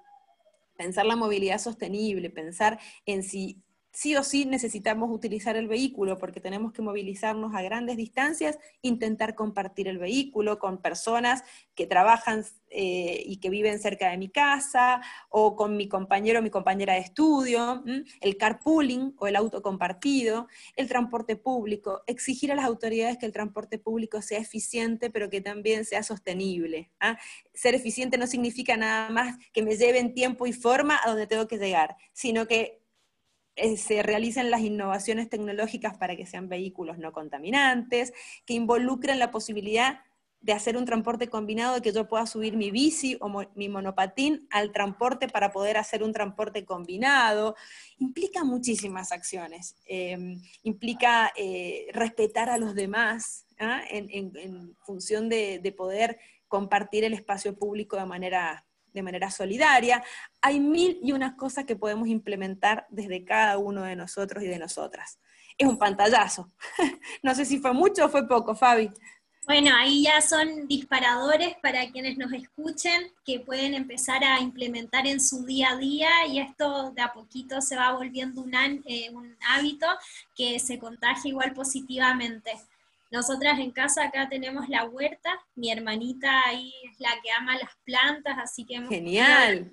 pensar la movilidad sostenible, pensar en si sí o sí necesitamos utilizar el vehículo porque tenemos que movilizarnos a grandes distancias, intentar compartir el vehículo con personas que trabajan eh, y que viven cerca de mi casa o con mi compañero o mi compañera de estudio, el carpooling o el auto compartido, el transporte público, exigir a las autoridades que el transporte público sea eficiente pero que también sea sostenible. ¿ah? Ser eficiente no significa nada más que me lleven tiempo y forma a donde tengo que llegar, sino que eh, se realicen las innovaciones tecnológicas para que sean vehículos no contaminantes, que involucren la posibilidad de hacer un transporte combinado, de que yo pueda subir mi bici o mi monopatín al transporte para poder hacer un transporte combinado. Implica muchísimas acciones. Em, implica eh, respetar a los demás ¿ah? en, función de, de poder compartir el espacio público de manera de manera solidaria. Hay mil y unas cosas que podemos implementar desde cada uno de nosotros y de nosotras. Es un pantallazo. no sé si fue mucho o fue poco, Fabi. Bueno, ahí ya son disparadores para quienes nos escuchen, que pueden empezar a implementar en su día a día y esto de a poquito se va volviendo un, eh, un hábito que se contagia igual positivamente. Nosotras en casa acá tenemos la huerta, mi hermanita ahí es la que ama las plantas, así que hemos Genial.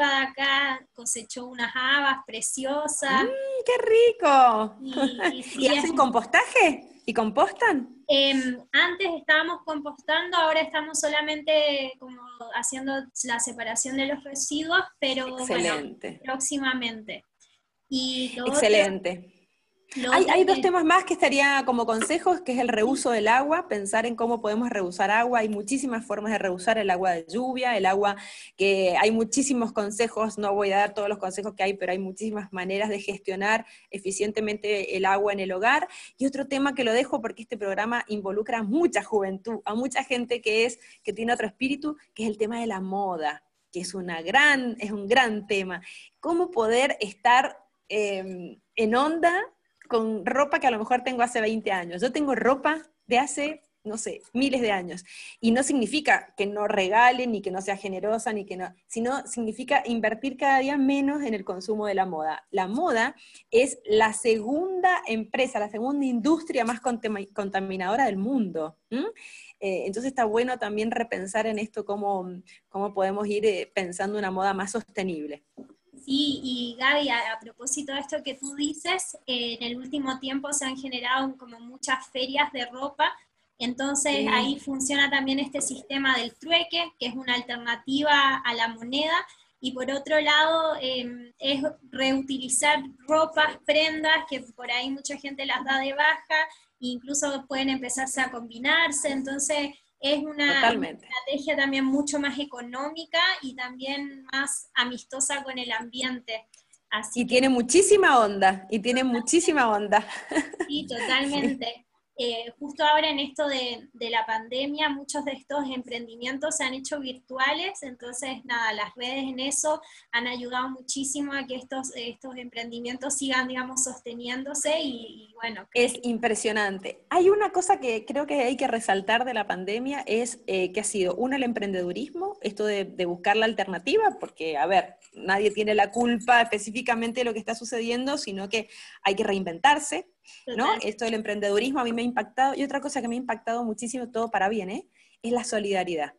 Acá cosechó unas habas preciosas. Mm, ¡Qué rico! ¿Y, hacen compostaje? ¿Y compostan? Em, antes estábamos compostando, ahora estamos solamente como haciendo la separación de los residuos, pero Excelente. próximamente. Y Excelente hay, dos temas más que estaría como consejos, que es el reuso del agua, pensar en cómo podemos reusar agua. Hay muchísimas formas de reusar el agua de lluvia, el agua que hay muchísimos consejos, no voy a dar todos los consejos que hay, pero hay muchísimas maneras de gestionar eficientemente el agua en el hogar. Y otro tema que lo dejo porque este programa involucra a mucha juventud, a mucha gente que es que tiene otro espíritu, que es el tema de la moda que es, una gran, es un gran tema. ¿Cómo poder estar em, en onda con ropa que a lo mejor tengo hace 20 años. Yo tengo ropa de hace no sé, miles de años. Y no significa que no regale, ni que no sea generosa, ni que no, sino significa invertir cada día menos en el consumo de la moda. La moda es la segunda empresa, la segunda industria más contaminadora del mundo. Eh, entonces está bueno también repensar en esto cómo, cómo podemos ir eh, pensando una moda más sostenible. Sí, y Gaby, a, propósito de esto que tú dices, eh, en el último tiempo se han generado como muchas ferias de ropa. Entonces ahí funciona también este sistema del trueque, que es una alternativa a la moneda, y por otro lado em, es reutilizar ropas, prendas, que por ahí mucha gente las da de baja, incluso pueden empezarse a combinarse, entonces es una, estrategia también mucho más económica y también más amistosa con el ambiente. Así y tiene muchísima onda, y tiene muchísima onda. Sí, totalmente. Eh, justo ahora en esto de, la pandemia, muchos de estos emprendimientos se han hecho virtuales, entonces nada, las redes en eso han ayudado muchísimo a que estos, estos emprendimientos sigan, digamos, sosteniéndose y, bueno. Es impresionante. Hay una cosa que creo que hay que resaltar de la pandemia, es eh, que ha sido, uno, el emprendedurismo, esto de, de buscar la alternativa, porque, a ver, nadie tiene la culpa específicamente de lo que está sucediendo, sino que hay que reinventarse, ¿no? Esto del emprendedurismo a mí me ha impactado, y otra cosa que me ha impactado muchísimo, todo para bien, ¿eh? es la solidaridad.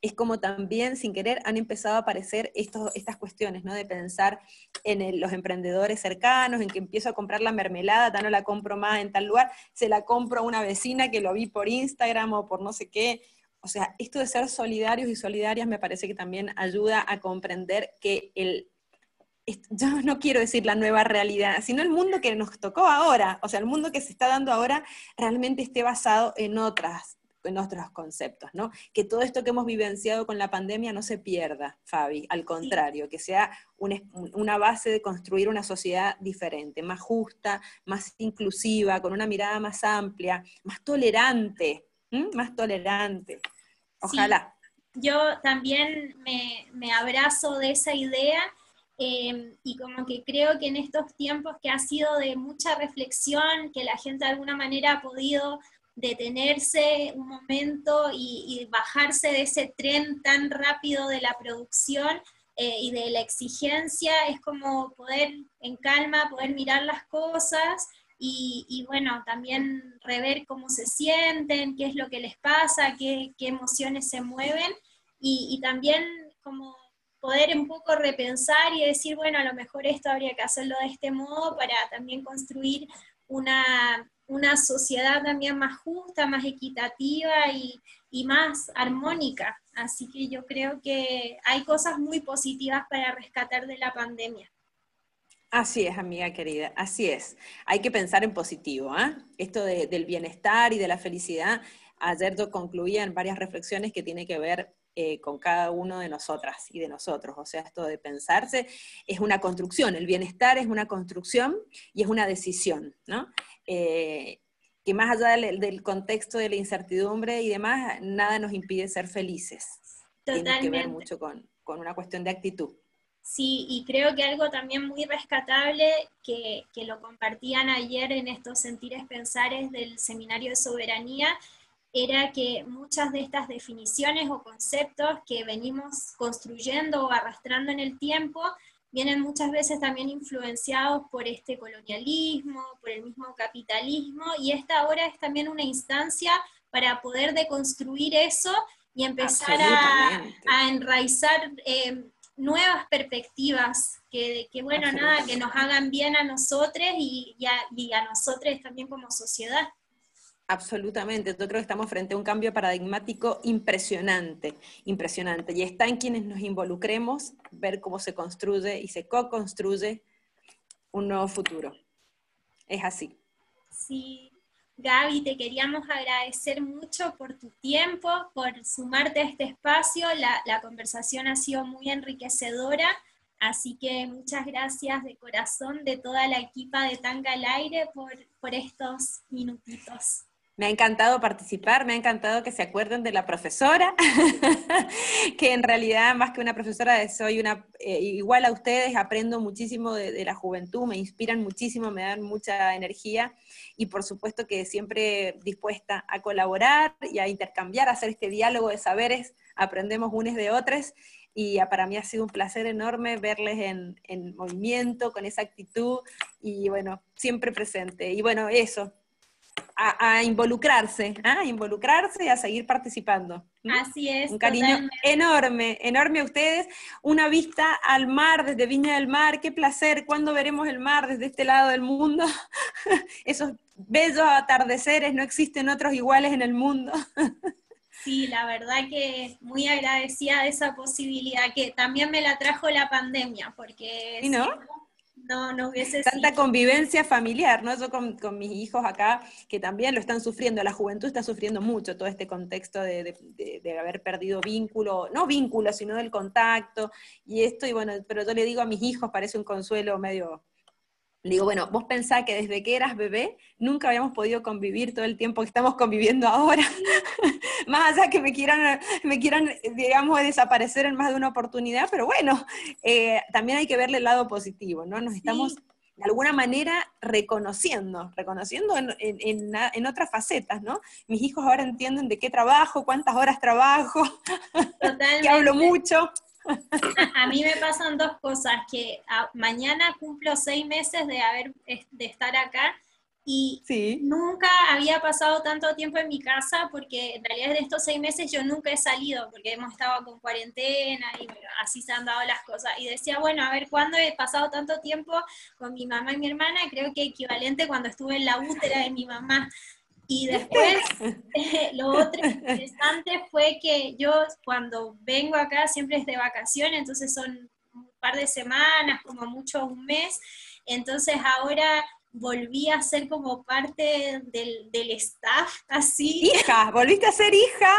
Es como también, sin querer, han empezado a aparecer estos, estas cuestiones, ¿no? De pensar en los emprendedores cercanos, en que empiezo a comprar la mermelada, ya no la compro más en tal lugar, se la compro a una vecina que lo vi por Instagram o por no sé qué. O sea, esto de ser solidarios y solidarias me parece que también ayuda a comprender que el yo no quiero decir la nueva realidad, sino el mundo que nos tocó ahora, o sea, el mundo que se está dando ahora realmente esté basado en otras en otros conceptos, ¿no? Que todo esto que hemos vivenciado con la pandemia no se pierda, Fabi, al contrario, que sea una base de construir una sociedad diferente, más justa, más inclusiva, con una mirada más amplia, más tolerante, más tolerante. Ojalá. Yo también me, me abrazo de esa idea Em, y como que creo que en estos tiempos que ha sido de mucha reflexión, que la gente de alguna manera ha podido detenerse un momento y, bajarse de ese tren tan rápido de la producción eh, y de la exigencia, es como poder en calma, poder mirar las cosas y, bueno, también rever cómo se sienten, qué es lo que les pasa, qué, qué emociones se mueven y, y también como poder un poco repensar y decir, bueno, a lo mejor esto habría que hacerlo de este modo para también construir una, una sociedad también más justa, más equitativa y, y, más armónica. Así que yo creo que hay cosas muy positivas para rescatar de la pandemia. Así es, amiga querida, así es. Hay que pensar en positivo. ¿eh? Esto del bienestar y de la felicidad, ayer yo concluía en varias reflexiones que tiene que ver eh, con cada uno de nosotras y de nosotros. O sea, esto de pensarse es una construcción, el bienestar es una construcción y es una decisión, ¿no? Eh, que más allá del, contexto de la incertidumbre y demás, nada nos impide ser felices. Totalmente. Tiene que ver mucho con, con una cuestión de actitud. Sí, y creo que algo también muy rescatable que, que, lo compartían ayer en estos sentires pensares del seminario de soberanía era que muchas de estas definiciones o conceptos que venimos construyendo o arrastrando en el tiempo vienen muchas veces también influenciados por este colonialismo, por el mismo capitalismo, y esta ahora es también una instancia para poder deconstruir eso y empezar a, enraizar eh, nuevas perspectivas que, que bueno, nada, que nos hagan bien a nosotros y, y, a, y a nosotros también como sociedad. Absolutamente, yo creo que estamos frente a un cambio paradigmático impresionante, impresionante. Y está en quienes nos involucremos ver cómo se construye y se co-construye un nuevo futuro. Es así. Sí, Gaby, te queríamos agradecer mucho por tu tiempo, por sumarte a este espacio. La, conversación ha sido muy enriquecedora. Así que muchas gracias de corazón de toda la equipa de Tanga al Aire por, por estos minutitos. Me ha encantado participar, me ha encantado que se acuerden de la profesora, que en realidad más que una profesora soy una eh, igual a ustedes, aprendo muchísimo de, la juventud, me inspiran muchísimo, me dan mucha energía y por supuesto que siempre dispuesta a colaborar y a intercambiar, a hacer este diálogo de saberes, aprendemos unos de otros y para mí ha sido un placer enorme verles en movimiento, con esa actitud y bueno, siempre presente. Y bueno, eso, a, involucrarse, ¿ah? a involucrarse y a seguir participando. Así es. Un cariño enorme, enorme a ustedes. Una vista al mar desde Viña del Mar, qué placer. ¿Cuándo veremos el mar desde este lado del mundo? Esos bellos atardeceres, no existen otros iguales en el mundo. Sí, la verdad que muy agradecida de esa posibilidad, que también me la trajo la pandemia, porque ¿Y no? No, no hubiese Tanta convivencia familiar, ¿no? Yo con, mis hijos acá, que también lo están sufriendo, la juventud está sufriendo mucho todo este contexto de, de, haber perdido vínculo, no vínculo, sino del contacto, y esto, y bueno, pero yo le digo a mis hijos, parece un consuelo medio le digo, bueno, vos pensás que desde que eras bebé nunca habíamos podido convivir todo el tiempo que estamos conviviendo ahora. más allá que me quieran, me quieran, digamos, desaparecer en más de una oportunidad, pero bueno, eh, también hay que verle el lado positivo, ¿no? Nos estamos de alguna manera reconociendo, reconociendo en, en, en, otras facetas, ¿no? Mis hijos ahora entienden de qué trabajo, cuántas horas trabajo, que hablo mucho. A, mí me pasan dos cosas, que mañana cumplo seis meses de, haber, de estar acá y nunca había pasado tanto tiempo en mi casa porque en realidad de estos seis meses yo nunca he salido porque hemos estado con cuarentena y así se han dado las cosas. Y decía, bueno, a ver, ¿cuándo he pasado tanto tiempo con mi mamá y mi hermana? Creo que equivalente cuando estuve en la útera de mi mamá. Y después, lo otro interesante fue que yo cuando vengo acá siempre es de vacaciones, entonces son un par de semanas, como mucho un mes. Entonces ahora volví a ser como parte del, del staff, así. Hija, volviste a ser hija,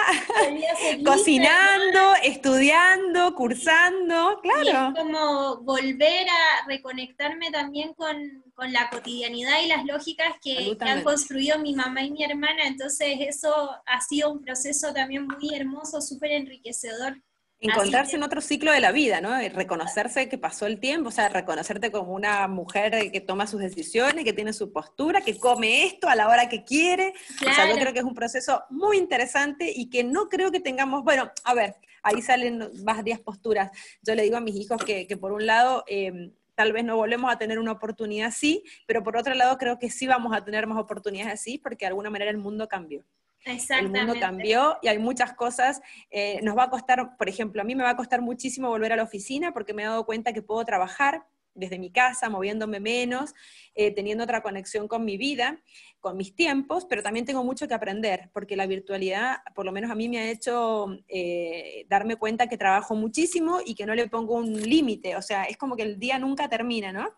cocinando, estudiando, cursando, claro. es como volver a reconectarme también con, con la cotidianidad y las lógicas que, que, han construido mi mamá y mi hermana, entonces eso ha sido un proceso también muy hermoso, súper enriquecedor. Encontrarse en otro ciclo de la vida, ¿no? Y reconocerse que pasó el tiempo, o sea, reconocerte como una mujer que toma sus decisiones, que tiene su postura, que come esto a la hora que quiere. O sea, yo creo que es un proceso muy interesante y que no creo que tengamos, bueno, a ver, ahí salen varias posturas. Yo le digo a mis hijos que, que por un lado, em, tal vez no volvemos a tener una oportunidad así, pero por otro lado creo que sí vamos a tener más oportunidades así porque de alguna manera el mundo cambió. El mundo cambió y hay muchas cosas. Eh, nos va a costar, por ejemplo, a mí me va a costar muchísimo volver a la oficina porque me he dado cuenta que puedo trabajar desde mi casa, moviéndome menos, eh, teniendo otra conexión con mi vida, con mis tiempos, pero también tengo mucho que aprender, porque la virtualidad, por lo menos a mí me ha hecho eh, darme cuenta que trabajo muchísimo y que no le pongo un límite, o sea, es como que el día nunca termina, ¿no?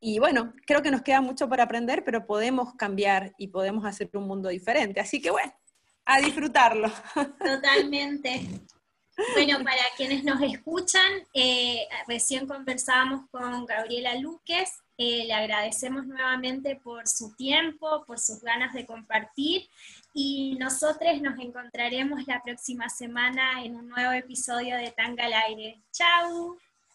Y bueno, creo que nos queda mucho por aprender, pero podemos cambiar y podemos hacer un mundo diferente. Así que bueno, a disfrutarlo. Totalmente. Bueno, para quienes nos escuchan, eh, recién conversábamos con Gabriela Luques, eh, le agradecemos nuevamente por su tiempo, por sus ganas de compartir y nosotros nos encontraremos la próxima semana en un nuevo episodio de Tanga al Aire. ¡Chao!